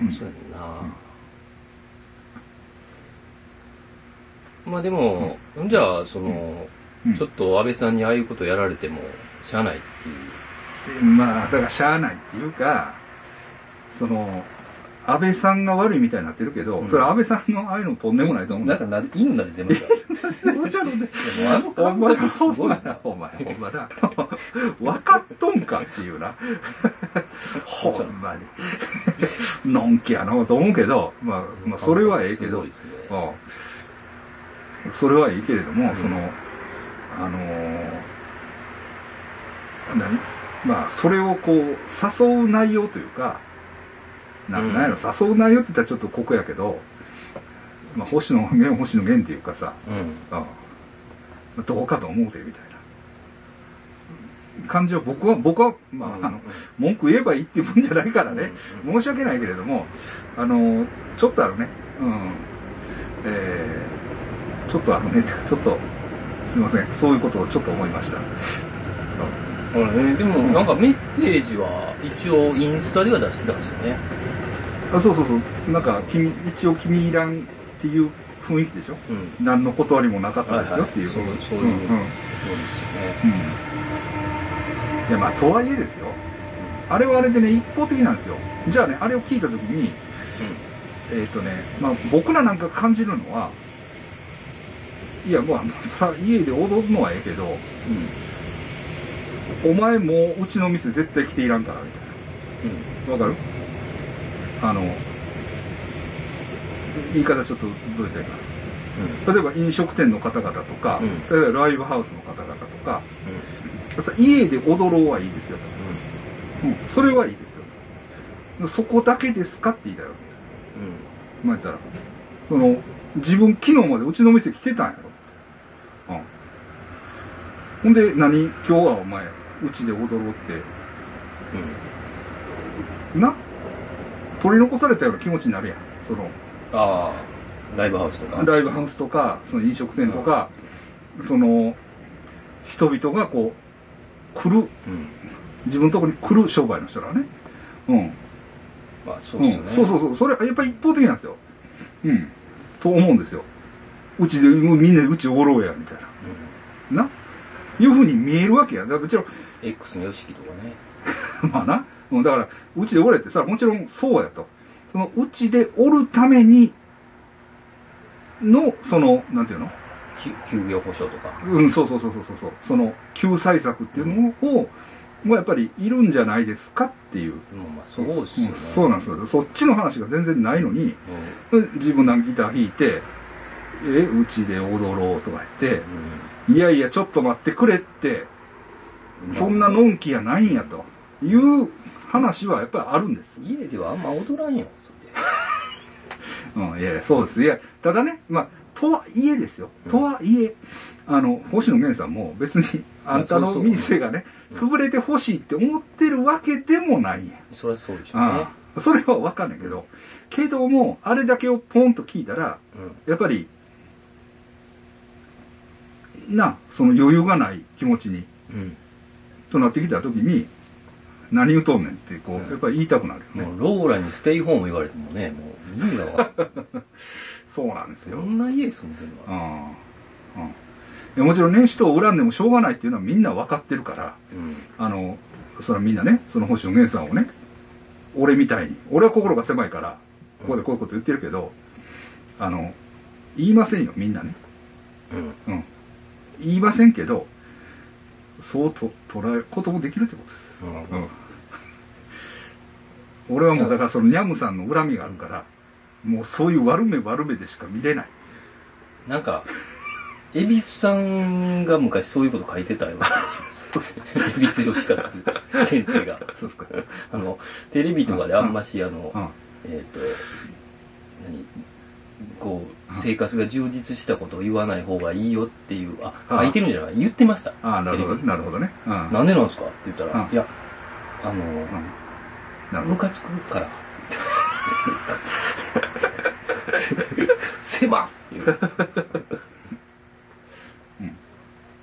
うん。んそうやんな、まあでも、じゃあその、うん。ちょっと安倍さんにああいうことやられてもしゃあないっていう。でまあ、だからしゃあないっていうか、その、安倍さんが悪いみたいになってるけど、うん。それは安倍さんのああいうのもとんでもないと思う。なんかな犬なで出ました。もちろんね。お前感覚すごいなお前、ほんまな。分かっとんかっていうな。ほんまに。のんきやなと思うけど、まあ、まあ、それはええけど。ね。うん。それはいいけれども、うん。その、あのー何？まあ、それをこう、誘う内容というか、なうんなんやろ、誘う内容って言ったらちょっと酷やけど、まあ、星野源、星野源っていうかさ、うん。うん。どうかと思うで、みたいな。感じは僕は、僕は、まあ、あの、文句言えばいいっていうもんじゃないからね、うん申し訳ないけれども、あの、ちょっとあのね、うん、えー、ちょっとあのね、ちょっと、すいません、そういうことをちょっと思いました。うん。ねでもなんかメッセージは一応インスタでは出してたんですよねあそうそうそう、なんか、君、一応気に入らんっていう雰囲気でしょ？うん。何の断りもなかったですよっていう。はい。はいそうそういううんうん。そうですよね。うん。いやまあとはいえですよ。あれはあれでね一方的なんですよ。じゃあねあれを聞いた時にえっ、とねまあ僕らなんか感じるのはいやまあそれは家で踊るのはええけどうん。お前もううちの店絶対来ていらんからみたいな。わかる？あの言い方ちょっとどう言ったらいいかな例えば飲食店の方々とか、うん。例えばライブハウスの方々とか、さ家で踊ろうはいいですよと、うん、それはいいですよそこだけですかって言いたいわけ。まあ言ったらその自分昨日までうちの店来てたんやろ、うん、ほんで何今日はお前うちで踊ろうって。な取り残されたような気持ちになるやん。そのああライブハウスとか。ライブハウスとかその飲食店とか、その人々がこう来るうん。自分のところに来る商売の人らはね。うん。まあそうですよね。うん、そうそうそう。それやっぱり一方的なんですよ。うん。と思うんですよ。うちでもうみんなでうちおろうやみたいな。な。いうふうに見えるわけや。だからもちろん。X の YOSHIKI とかね。まあなうんだからうちでおれってさもちろんそうやと。そのうちでおるためにのそのなんていうの？き休業保障とか。うん、そうそうそうそうそうそう。その救済策っていうのを、もうやっぱりいるんじゃないですかっていう。まあまあそうですよね。うんそうなんですよ。そっちの話が全然ないのに、う自分なんかギター弾いて、え、うちで踊ろうとか言って、ん。いやいや、ちょっと待ってくれって、うんそんなのんきやないんやという話はやっぱりあるんです。家ではあんま踊らんよそれで うん、いやいや、そうです。いや、ただね、まあ、とはいえですよ。とはいえ、あの、星野源さんも別に、あんたの店がね、潰れてほしいって思ってるわけでもないんや。そりゃそうでしょうねああそれはわかんないけど、けども、あれだけをポンと聞いたら、うんやっぱり、な、その余裕がない気持ちに、うんとなってきた時に、何言うとんねんって、こう、やっぱり言いたくなるよね。もうローラにステイホーム言われてもねもう意味がわ そうなんですよ。そんな家住んでるうんもちろんね人を恨んでもしょうがないっていうのはみんな分かってるからうん。あのそれはみんなねその星野源さんをね俺みたいに俺は心が狭いからここでこういうこと言ってるけどあの言いませんよみんなね。うん。うん。言いませんけどそうと捉えることもできるってことです。うん。うん俺はもうだからそのニャムさんの恨みがあるから、もうそういう悪目悪目でしか見れない。なんか、恵比寿さんが昔そういうこと書いてたような気がします。恵比寿吉勝先生が。そうですか。あの、テレビとかであんまし、あの、うん。えっ、と、何こう、生活が充実したことを言わない方がいいよっていう、あ、あ書いてるんじゃない？言ってました。ああ、なるほどテレビなるほどね。うん。なんでなんですか？って言ったら、うんいや、あの、うんムカつくから。狭。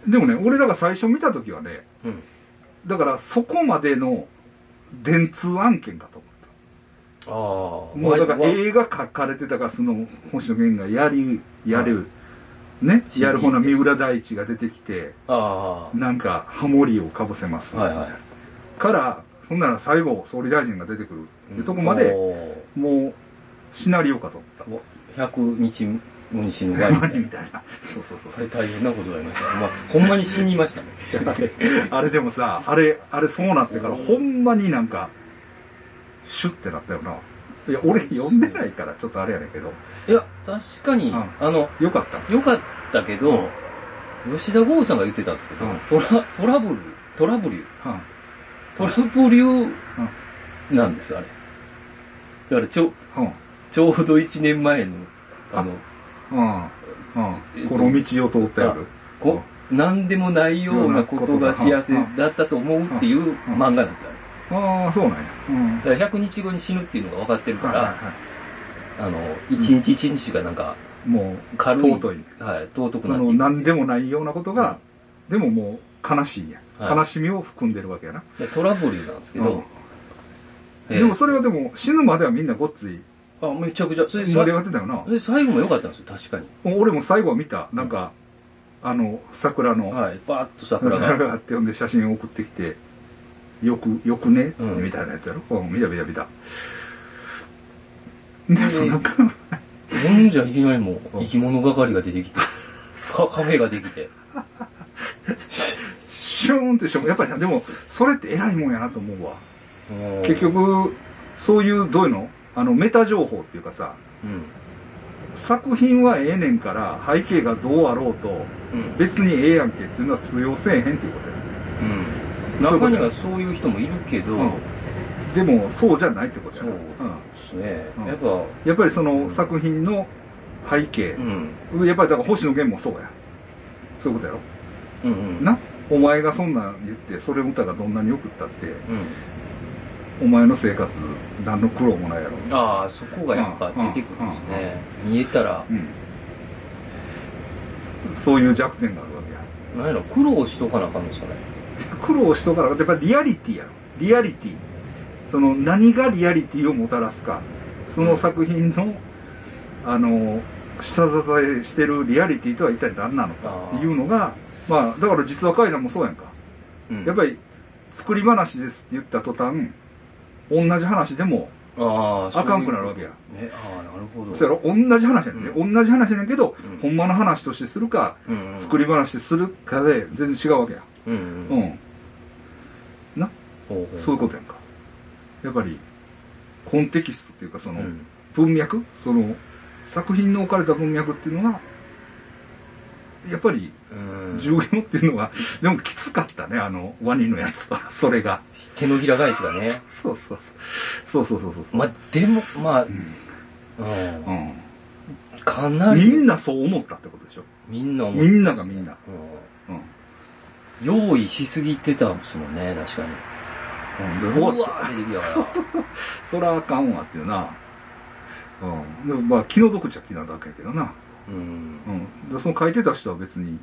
でもね、俺だから最初見た時はね、うん。だからそこまでの電通案件かと思った。ああ。もうだからわ映画書かれてたから、その星野源がやり、やる、ね、CD やるほな三浦大知が出てきて、あなんかハモリをかぶせます。あ。はいはい。から、そんなら最後総理大臣が出てくるっていうとこまで、おもうシナリオかと思っー100日後に死ぬた。ワイ みたいな。そうそうそうあれ大変なことになりました。まあ、ほんまに死にましたね。あれ、でもさ、あれ、あれそうなってから、ほんまになんか、シュッてなったよな。いや、俺読んでないから、ちょっとあれやねんけど、いや、確かに、うんあの、よかった。良かったけど、吉田剛さんが言ってたんですけど、うんトラトラブル、トラブル、うんトラブルなんですよ、あれ。だからちょ、うん。ちょうど1年前の、あの、うん。うん。えっとこの道を通ってある。こなんでもないようなことが幸せだったと思うっていう漫画なんですよ、あれああ、そうなんや。うん。だから100日後に死ぬっていうのが分かってるから、はいはいはあの、1日1日がなんか、い。もう、軽い。尊い。はい、尊くなっていく。何でもないようなことが、でももう、悲しいんや。はい悲しみを含んでるわけやな。でトラブルなんですけど、えーでもそれはでも、死ぬまではみんなごっついあ、めちゃくちゃ、それ盛り上がってたよな。で最後も良かったんですよ、確かに。俺も最後は見た。なんか、あの、桜の、はい、バーッと桜桜が。って、ほんで写真を送ってきて、よく、よくね、うんみたいなやつやろ？うん、見た見た見た。でもなんか、ほんじゃいきなりもう、生き物係が出てきて、カカフェができて。シューンってしても、やっぱりなでも、それって偉いもんやなと思うわ。うん結、局、そういう、どういうの？あの、メタ情報っていうかさ、うん。作品はええねんから、背景がどうあろうと、うん。別にええやんけっていうのは通用せえへんっていうことや。うん。中にはそういう人もいるけど、うんでも、そうじゃないってことやそうな。ですね。うんやっぱ、やっぱりその作品の背景う、ん。やっぱりだから星野源もそうや。そういうことやろ？うんうん。な？お前がそんなん言って、それ歌がどんなによくったって、うん。お前の生活、何の苦労もないやろ。ああ、そこがやっぱ出てくるんですね。見えたら、うん。そういう弱点があるわけや。なんやろ、苦労しとかなあかんんですかね。苦労しとから、やっぱりリアリティやろ。リアリティ。その何がリアリティをもたらすか。その作品の、あの、下支えしてるリアリティとは一体何なのかっていうのが、まあ、だから実話怪談もそうやんか。うんやっぱり、作り話ですって言った途端、同じ話でも、ああ、あかんくなるわけやね、ああ、なるほど。そうやろ？同じ話やねんね。同じ話やねんけど、うんほんまの話としてするか、うんうん、作り話するかで全然違うわけや。うんううん。ん。な、そういうことやんか。やっぱり、コンテキストっていうか、その、うん文脈？その、作品の置かれた文脈っていうのが、やっぱり、うん重要っていうのは、でもきつかったね、あの、ワニのやつは、それが。手のひら返しがね。そうそうそう。そうそうそうそう。まあ、でも、まあ、うんうん。うんかなり、みんなそう思ったってことでしょ？みんな思みんながみんな。うんうん。用意しすぎてたんですもんね、確かに。うん、でうわ終わったー出てきたから。そらあかんわっていうな。うん。でもまあ、気の毒っちゃ気なだけやけどな。うん。うん。でその書いてた人は別に、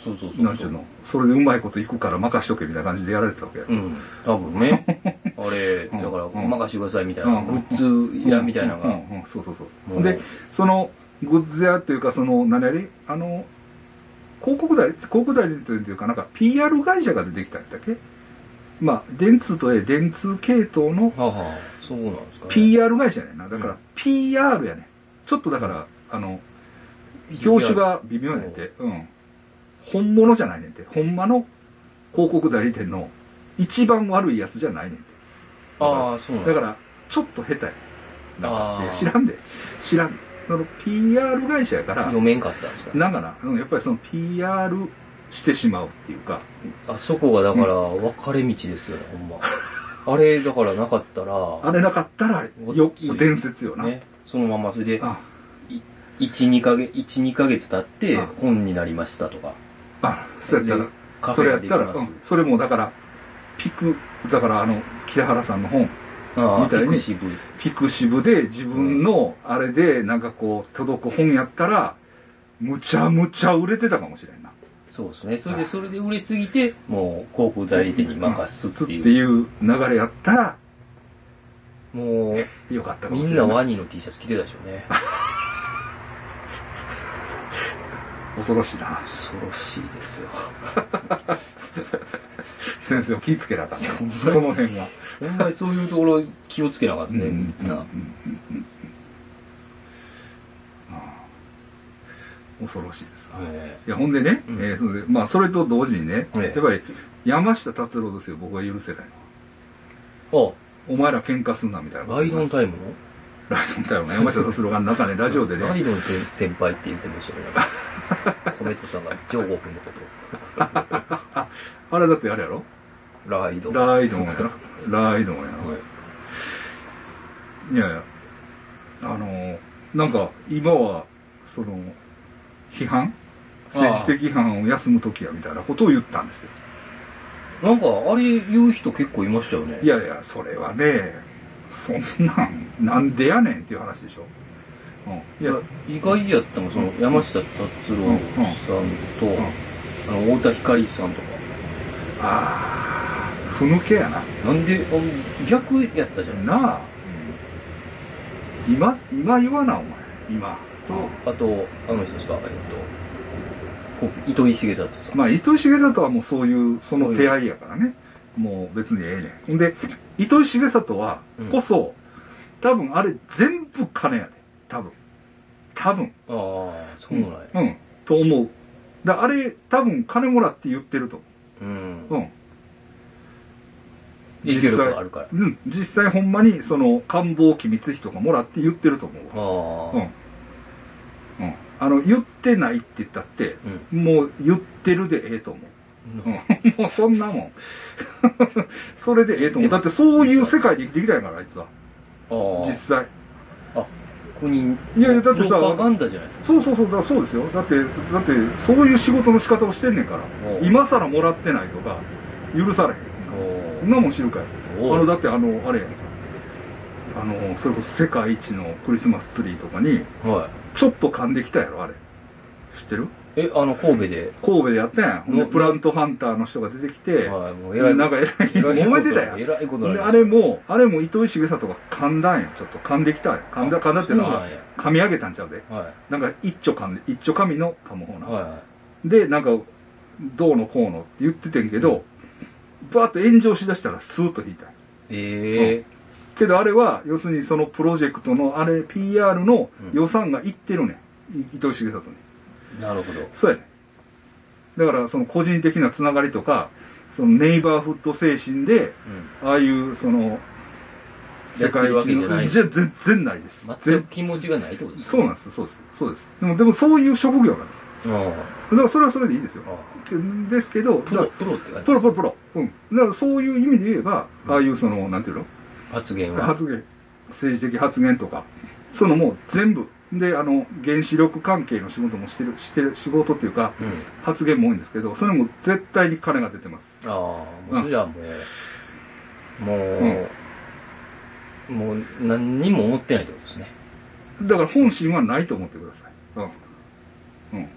そうそうそう。なんちゅうの、それでうまいこといくから任しとけみたいな感じでやられてたわけや。うん。多分ね。あれ、うんだから、うん任してくださいみたいな、うんグッズ屋みたいなのが。うんうんうんそうそうそう。で、その、グッズ屋っていうか、その、何やり？あの、広告代理、広告代理というか、なんか PR 会社が出てきたんだっけ？まあ、電通とえ電通系統の。PR 会社やねんな。だからうん PR やねん。ちょっとだから、あの、業種が微妙やねんて。うん。本物じゃないねんて。ほんまの広告代理店の一番悪いやつじゃないねんて。ああ、そうなんだから、ちょっと下手やか知らんで知らんその PR 会社やから読めんかったんですか？だからうんやっぱりその PR してしまうっていうかあそこがだから分かれ道ですよね、ほんま。あれだからなかったら、あれなかったらよ伝説よな、ね、そのままそれで、あ1、2ヶ月、1、2ヶ月経ってあ本になりましたとか。あそうやったカフそェれやったら、ができますうんそれもだからピクだからあの木原さんの本ああ、みたいにピクシブ。ピクシブで自分のあれでなんかこう届く本やったらむちゃむちゃ売れてたかもしれんなそうですね。それで、それで売れすぎて、もう、広告代理店に任すっていう。っていう流れやったらもう、よかったかもみしれないんなワニの T シャツ着てたでしょうね。恐ろしいな。恐ろしいですよ。先生も気ぃつけなあかんね。ほんまその辺は。ほんまにそういうところ気をつけなかったですね、うんみん。な。恐ろしいです。えいやほんでね、うん。えーそれでまあそれと同時にね、ええ。やっぱり山下達郎ですよ僕は許せないのえお前ら喧嘩すんなみたいなあ、ライドンタイムの？ライドンタイムの山下達郎が中ねラジオでねライドン先先輩って言ってましたよね。コメントさんが、ジョーゴ君のこあれだってあれやろ？と。ライドン。ライドンやなライドンやな、はいいやいや、あのーなんか今は、その、批判？政治的批判を休む時やみたいなことを言ったんですよ。なんか、あれ言う人結構いましたよね。いやいや、それはね、そんなん、なんでやねんっていう話でしょ？うん。いいやや、、意外やったのその、山下達郎さんと、んあの、太田光さんとか。あー、ふぬけやな。なんで、あ逆やったじゃないですか。なあ、今、今言わな、お前。今。と、あと、あの人ですか、えっと、こ糸井重里さん。まあ、糸井重里はもうそういう、その手合いやからね。もう別にええねんで、糸井重里はうん、こそ、多分あれ全部金やで。多分。多分。ああ、そうなんや。うん。と思う。だあれ、多分金もらって言ってるとうん。思う。うん。影響力があるから。うん。実際ほんまに、その、官房機光人がもらって言ってると思うわ。ああ。うん。うん。あの、言ってないって言ったって、もう言ってるでええと思う。もうそんなもん。それでええと思う。だってそういう世界で生きてきたんやから、あいつは。実際。あ、国いやいやだってさプロパガンダじゃないですか。そうそうそう、だそうですよ。だって、だって、そういう仕事の仕方をしてんねんから今更もらってないとか、許されへん。おそんなもん知るかい。あの、だってあの、あれやんあの、それこそ世界一のクリスマスツリーとかに、はちょっと噛んできたやろ、あれ。知ってる？い。え、あの、神戸で？神戸でやったやん。プラントハンターの人が出てきて、はい、もう偉い。なんか偉い、揉めてたやん。えらいことあれも、あれも糸井重里が噛んだんよ。ちょっと噛んできたんよ。噛んだ、噛んだっていうのは噛み上げたんちゃうで。はなんか一丁噛んで、一丁噛みの噛む方い。な。はで、なんか、どうのこうのって言っててんけど、バーッと炎上しだしたらスーッと引いた。ええけどあれは、要するにそのプロジェクトの、あれ、PR のうん予算がいってるねん。い糸井重里に。なるほど。そうやねん。だから、その個人的なつながりとか、そのネイバーフッド精神で、うん。ああいう、その、世界一の、じゃ全然ないです。全全く気持ちがないってことですそうなんです、そうです、そうです。でも、でもそういう職業なんです。あだからそれはそれでいいですよあ。。あですけど、あプロ、プロって感じらプロプロプロ。うん。だからそういう意味で言えば、ああいうその、なんていうの？発言は。発言、政治的発言とか、そのも全部。で、あの、原子力関係の仕事もしてる、してる、仕事っていうか、うん。発言も多いんですけど、それも絶対に金が出てます。ああ、もうそれはもう、もう、もう何にも思ってないってことですね。だから本心はないと思ってください。うん。うん。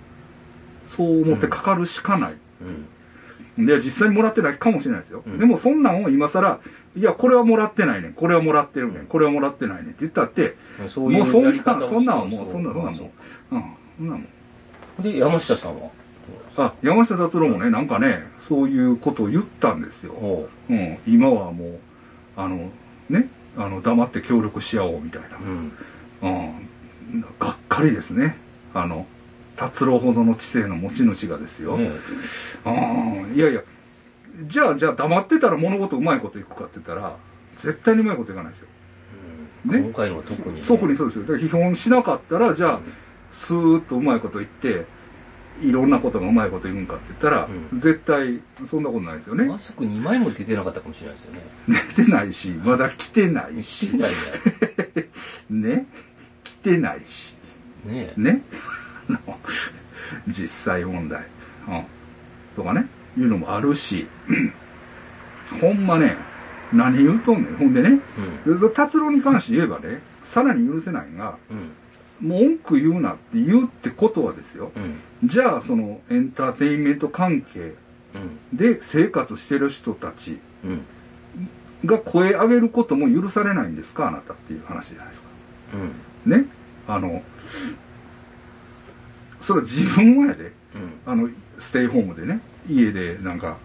そう思ってかかるしかない。うん。で、実際にもらってないかもしれないですよ。うんでもそんなんを今更、いや、これはもらってないねん。これはもらってるねん。これはもらってないねんって言ったって、そういうもうそんな、そんなんはもう、そんな、そんなもう。うん。そんなんもう。で、山下さんは？あ、山下達郎もね、なんかね、そういうことを言ったんですよ。おう。うん。今はもう、あの、ね、あの、黙って協力し合おうみたいな。うん。うん。がっかりですね。あの、達郎ほどの知性の持ち主がですよ。ねうん。いやいや、じゃあ、じゃあ黙ってたら物事うまいこといくかって言ったら、絶対にうまいこといかないですよ。ね？今回のは特にね。特にそうですよ。だから批判しなかったらじゃあスーッとうまいこと言っていろんなことがうまいこと言うんかって言ったら、うん。絶対そんなことないですよね。マスク2枚も出てなかったかもしれないですよね。出てないしまだ来てないし。みたい ね。来てないし。なね？ね実際問題、うん、とかねいうのもあるし ほんまね何言うとんねんほんでね達郎に関して言えばねさらに許せないのがうんうん。文句言うなって言うってことはですよ。うん。じゃあそのエンターテインメント関係うん。で生活してる人たちうん。が声上げることも許されないんですか？あなたっていう話じゃないですか。うん。ね？あのそれは自分はやで。うん。あのステイホームでね家でなんか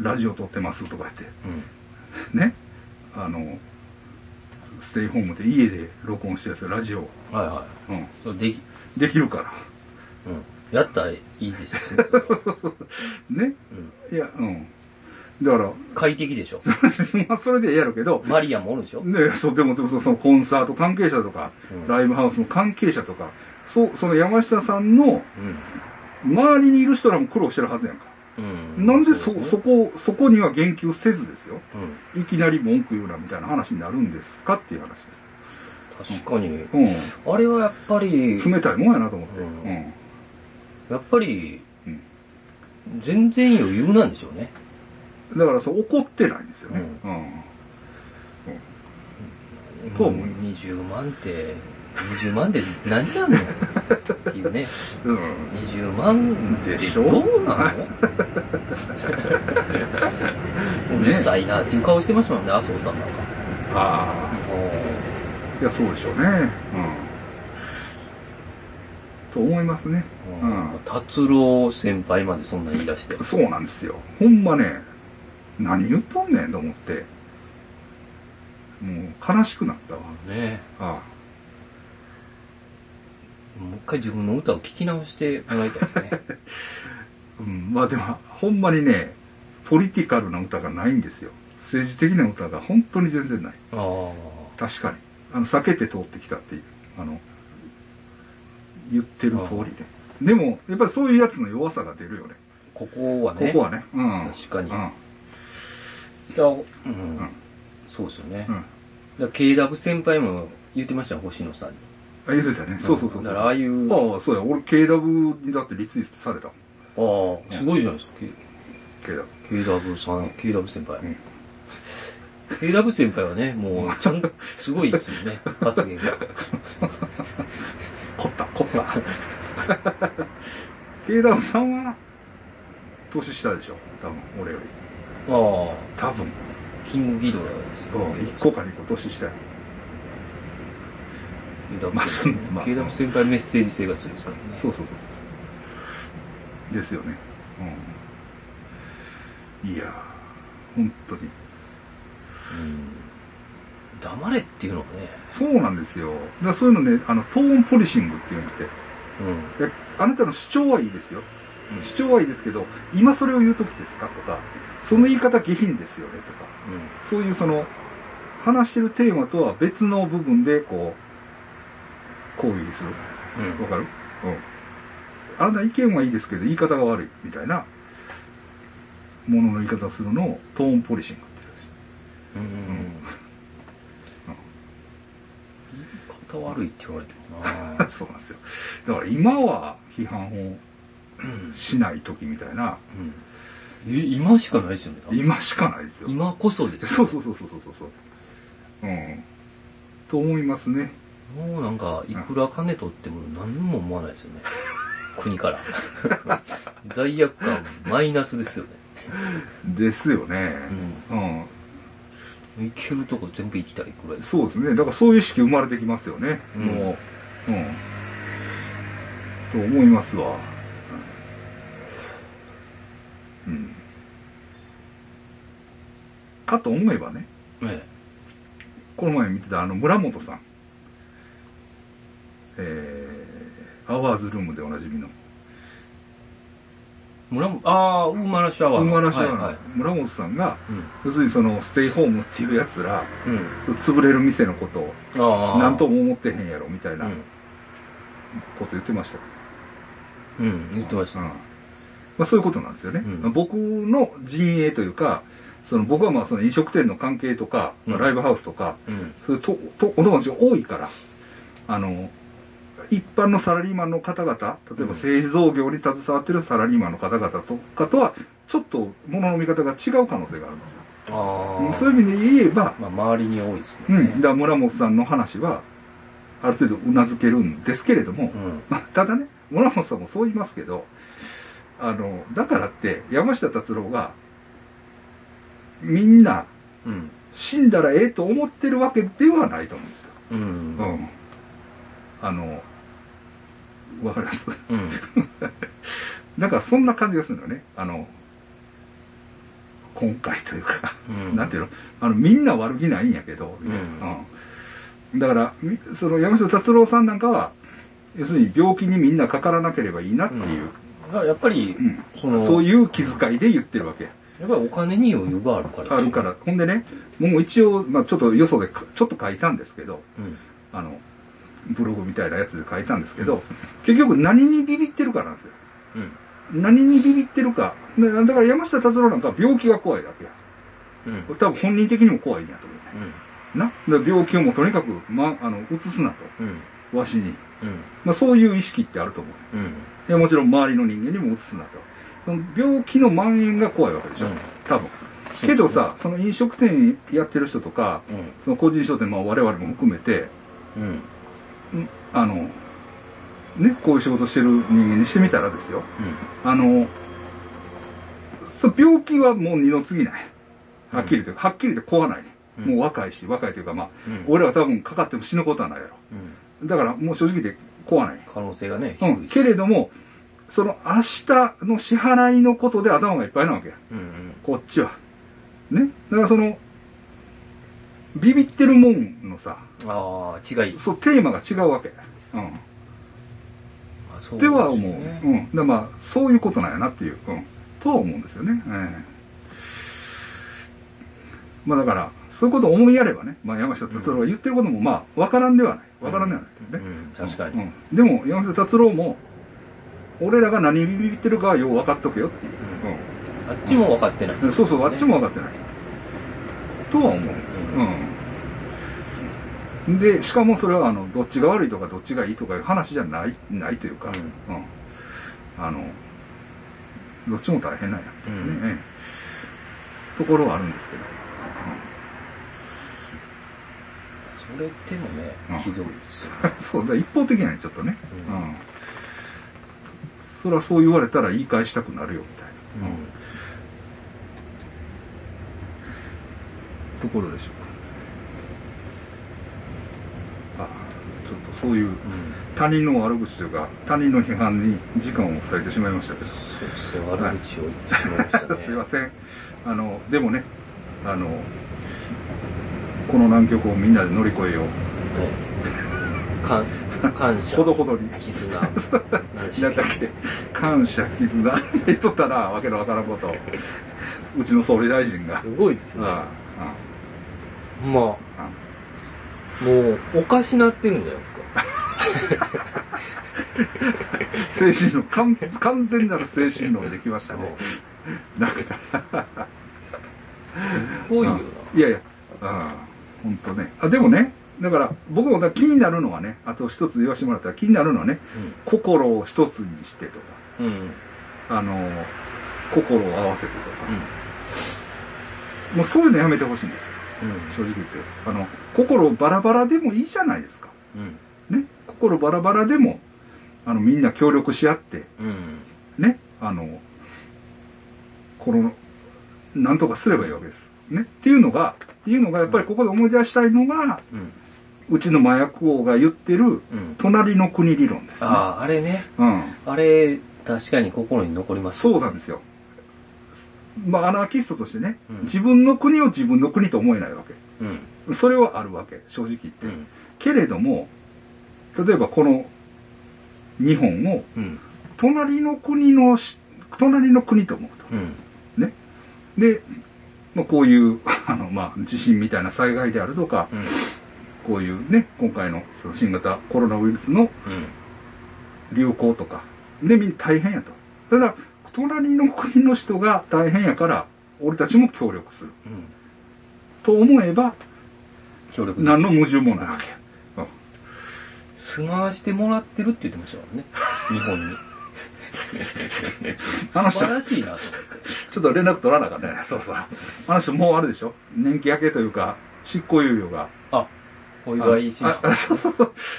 ラジオ撮ってますとか言って。うんね。あのステイホームで家で録音したやつラジオ、はいはうん、いそうできできるから。うん。やったらいいですよ。ね。うん。いやうん。だから。快適でしょ。まあそれでやるけど。マリアもおるでしょ。ねそうでもそそのコンサート関係者とか、うん。ライブハウスの関係者とかそうその山下さんのうん。周りにいる人らも苦労してるはずやんか、うん。なんでそそこそこには言及せずですよ。うん。いきなり文句言うなみたいな話になるんですかっていう話です。確かに。うあれはやっぱりん冷たいもんやなと思って。ううん。ん、やっぱりうん。全然余裕なんでしょうね。だからそう怒ってないんですよね。ううん、と思う20万って20万で何やんの？っていうね。うん。20万でしょ？どうなの？うるさいなっていう顔してましたもんね麻生さんなんか。ああ。いやそうでしょうね。うん。と思いますね。ううん。ん達郎先輩までそんな言い出して。そうなんですよ。ほんまね何言っとんねんと思って。もう悲しくなったわ。ね。あもう一回自分の歌を聴き直してもらいたいですね。あ、うん、まあでもほんまにねポリティカルな歌がないんですよ。政治的な歌が本当に全然ない。ああ確かに。あの避けて通ってきたっていうあの言ってる通りで。でもやっぱりそういうやつの弱さが出るよね。ここはね。ここはね。うん。確かに。うん。いやうん、そうですよね、うん。だから KW 先輩も言ってましたよ星野さんにあ言ってたね。そうそうそうそう。だからああいうあああそうや。俺 KW にだってリツイートされたもん。あすごいじゃないですか。KW KW さん KW 先輩、うん。KW 先輩はねもうちゃん すごいですよね発言が。凝った。凝った。KW さんは年下でしょ？多分俺より。ああ。多分。キングギドラですよ、1個か2個年下や KW まあそんまあ。KW 先輩メッセージ性が強いですからねそうそうそうそう。ですよね。うん。いや本当に。うん。黙れっていうのはね。そうなんですよ。だからそういうのねあのトーンポリシングっていうんだって。うん。えあなたの主張はいいですよ。主張はいいですけど今それを言う時ですかとかその言い方下品ですよねとか。そういうその話してるテーマとは別の部分でこう抗議するうん。うんわかる？うん。あなた意見はいいですけど言い方が悪いみたいなものの言い方をするのをトーンポリシングって言うん。ですうん。言い方悪いって言われてもな。そうなんですよ。だから今は批判をしない時みたいなうん。い今しかないですよね今しかないですよ。今こそですそうそうそうそうそうそうそう。うん。と思いますねもうなんかいくら金取っても何も思わないですよね。国から。罪悪感マイナスですよね。ですよね。うん、行けるとこ全部行きたいぐらいそうですね。だからそういう意識生まれてきますよね、うん。もう。うん。と思いますわ。うん。かと思えばね。え。この前見てたあの村本さんえー、アワーズルームでおなじみの。村本ああウーマラシャワーウーマラシャワーのはいはい。村本さんが、うん。要するにそのステイホームっていうやつらうん。潰れる店のことを何とも思ってへんやろみたいなうん。こと言ってました。けうん言ってましど、た。うん。まあ、そういうことなんですよね、うん。僕の陣営というかその僕はまあその飲食店の関係とか、まあうんライブハウスとか、うん。そういうととお友達が多いからあの一般のサラリーマンの方々例えば製造業に携わってるサラリーマンの方々とかとはちょっと物の見方が違う可能性があるんですよ。ああそういう意味で言えば、まあ周りに多いですうん、もん。ねだから村本さんの話はある程度うなずけるんですけれども、うん。まあ、ただね村本さんもそう言いますけどあのだからって山下達郎がみんなうん。死んだらええと思ってるわけではないと思うんですよ。うん。うん。あの、わかります？うん。だからそんな感じがするのよね。あの、今回というか、うん。なんていうの、あの、みんな悪気ないんやけど、みたいなうん。だから、みその山下達郎さんなんかは、要するに病気にみんなかからなければいいなっていう、だからやっぱりうん。そのそういう気遣いで言ってるわけ。やっぱりお金に余裕があるから。あるから。ほんでね、もう一応、まあちょっとよそでかちょっと書いたんですけど、うん。あの、ブログみたいなやつで書いたんですけど、結局何にビビってるかなんですよ。うん何にビビってるか。でだから山下達郎なんかは病気が怖いだけや。うん多分本人的にも怖いんやと思うね。うんな？病気をもうとにかく、ま、あの、移すなと。うんわしに。うんまあそういう意識ってあると思うね。うんいやもちろん周りの人間にも移すなと。その病気の蔓延が怖いわけでしょ。うん多分。けどさ、その飲食店やってる人とか、うんその個人商店、まあ我々も含めて、うんんあの、ね、こういう仕事してる人間にしてみたらですよ。あの、そう病気はもう二の次ない。はっきり言って、はっきり言って怖ないね。うんもう若いし、若いというかまあ、うん俺は多分かかっても死ぬことはないやろ。うんだからもう正直言って怖ない。可能性がねうん。けれども、その明日の支払いのことで頭がいっぱいなわけや。うんうんこっちは。ね。だからその、ビビってるもんのさ、ああ違いそう、テーマが違うわけ。うん。では思う。ねうん。だからまあ、そういうことなんやなっていう、うん。とは思うんですよね。ええまあだから、そういうことを思いやればね、まあ山下達郎が言ってることもまあ、わからんではない。わからんではないけどね。うん確かにうんでも、山下達郎も、俺らが何ビビってるかはよう分かっとけよっていう。あっちも分かってないうん。そうそう、あっちも分かってない。とは思うんです。うん。で、しかもそれは、あの、どっちが悪いとかどっちがいいとかいう話じゃない、ないというか、うん。あの、どっちも大変なんやっていうね、うんええところはあるんですけど。それでもうんねひどいですよ そうだ、一方的なんやちょっとね。ううんん。それはそう言われたら言い返したくなるよ、みたいな。うんところでしょうか。あちょっとそういううん他人の悪口というか、他人の批判に時間を割いてしまいましたけど。そうですよ悪口を言ってしまいましたね すいません。あの、でもね、あの、この難局をみんなで乗り越えよう。はい感謝ほどほどに。絆 なんだっけ、感謝、絆。言っとったな、わけのわからんことを。うちの総理大臣が。すごいですねああまあああもうおかしなってるんじゃないですか。精神論、完完全なる精神論できましたね。なんか、すごいよいやいや、本当ね。あ、でもね、だから僕も気になるのはね、あと一つ言わせてもらったら気になるのはね、心を一つにしてとか、なうん。うんあの、心を合わせてとか、もうそういうのやめてほしいんです。正直言って。あの、心バラバラでもいいじゃないですか。うんね。心バラバラでも、あの、みんな協力し合って、うんね、あの、この、なんとかすればいいわけです。ね。っていうのが、っていうのが、やっぱりここで思い出したいのが、うんうちの麻薬王が言ってる、うん隣の国理論です、ね。あああれねうん。あれ確かに心に残りますそうなんですよ。まあ、アナーキストとしてね、うん自分の国を自分の国と思えないわうんけ。それはあるわけ、正直言って。うんけれども、例えばこの日本を、うん隣の国のし隣の国と思うと。うん。ね。で、まあ、こういう、あの、まあ、地震みたいな災害であるとか、うん。こういうね、今回のその新型コロナウイルスのうん。流行とか、で、みんな大変やと。ただ、隣の国の人が大変やから、俺たちも協力する。うん。と思えば、協力何の矛盾もないわけや。うん住まわしてもらってるって言ってましたからね。日本に。あの人素晴らしいなと思って。ちょっと連絡取らなあかんね。そうそう。あの人もうあれでしょ？年季明けというか、執行猶予が。あ、お祝いし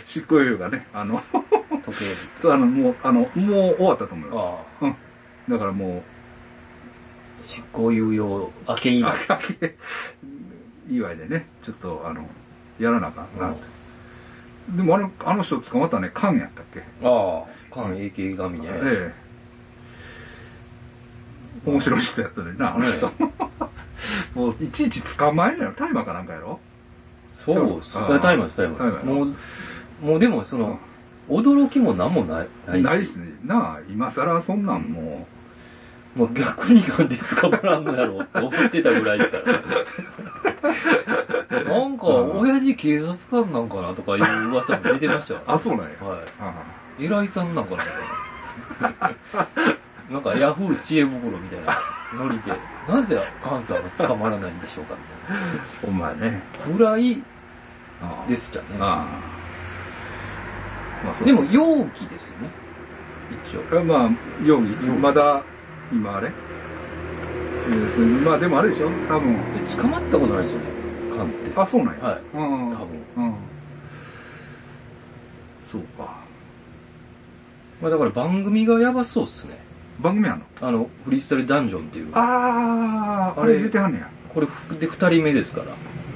執行猶予がね、あの、時計日 あの、もう、あの、もう終わったと思います。あうん。だからもう、あ、執行猶予明け今。あけ祝いでね、ちょっと、あの、やらなあかんなって。でもあの、あの人捕まったね、カンやったっけ？ああ、関 AK 神ね。ええ。面白い人やったのにな、あの人。もう、いちいち捕まえんのよ。大麻かなんかやろ？そうっす。ああタイマーです、タイマーです。タイマーもう、もうでもその、驚きも何もない。ないしないっすね。なあ、今更そんなんももう逆になんで捕まらんのやろうって思ってたぐらいですからね。なんか、親父警察官なんかなとかいう噂も出てましたう、か らあ、そうなんや。はあい。偉いさんなんかな なんかヤフー知恵袋みたいなノリで、なぜカンさんは捕まらないんでしょうかみあお前ね。たいなぐらいですじゃね。ああ。まあ、そうでも容疑ですよね。一応。あまあ、容疑容疑まだ、今あれ？えーまあでもあれでしょ？多分。で捕まったことないですよね、カンって。あ、そうなんや。はい。うん。多分。うん。そうか。まあだから番組がやばそうっすね。番組あんの？あの、フリースタイルダンジョンっていう。ああ、ああれれ出てはんねや。これで二人目ですから。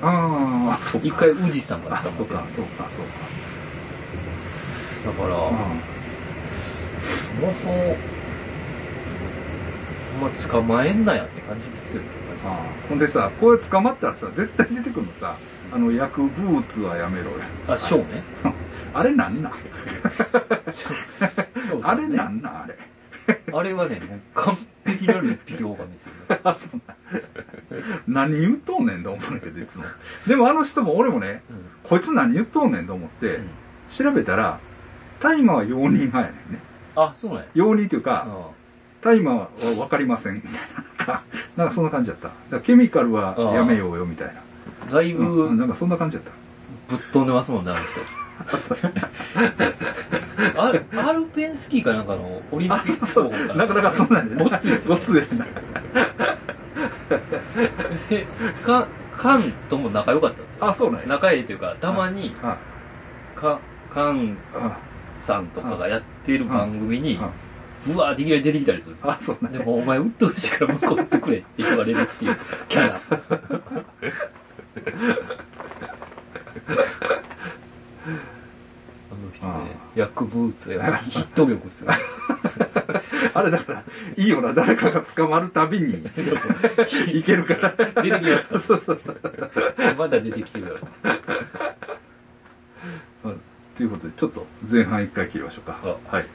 ああ、そうか。一回宇治さんからあ、捕まってるそうか、そうか、そうか。だから、うんもうそう、まあ、捕まえんなやって感じですよね。あほんでさ、これ捕まったらさ、絶対出てくるのさ、あの、薬物はやめろよ。あ、ショーね。あれなんなん？あれなんなん？あれ。あれはね、もう完璧なる一匹狼ですよ ね。何言っとんねんと思うんだけど、いつも。でもあの人も俺もね、こいつ何言っとんねんと思って、うん調べたら、大麻は容認派やねんね。あ、そうなんや。容認というか、あ大麻は分かりません、みたいな。なんか、そんな感じだった。ケミカルはやめようよ、みたいな。あだいぶうん、ぶなんかそんな感じだった。っ飛んでますもんね、あの人。アルアルペンスキーかなんかのオリンピあッ、クそうなんか、なんかそんなんで、ごっついですよごっか、カンとも仲良かったんですよ。あ、そうなんや。仲いいというか、たまに、あ、か、カンあ、さんとかがやってる番組にあ、うわーっていきなり出てきたりする。あ、そうなんや。でも、お前、鬱陶しいから向こう行ってくれって言われるっていうキャラ。あの人ね、薬物やヒット曲っすよ。あれだから、いいよな、誰かが捕まるたびに、そうそう。いけるから。出てきますかそうそう。ら。まだ出てきてるから。ということで、ちょっと前半一回切りましょうか。あ、はい。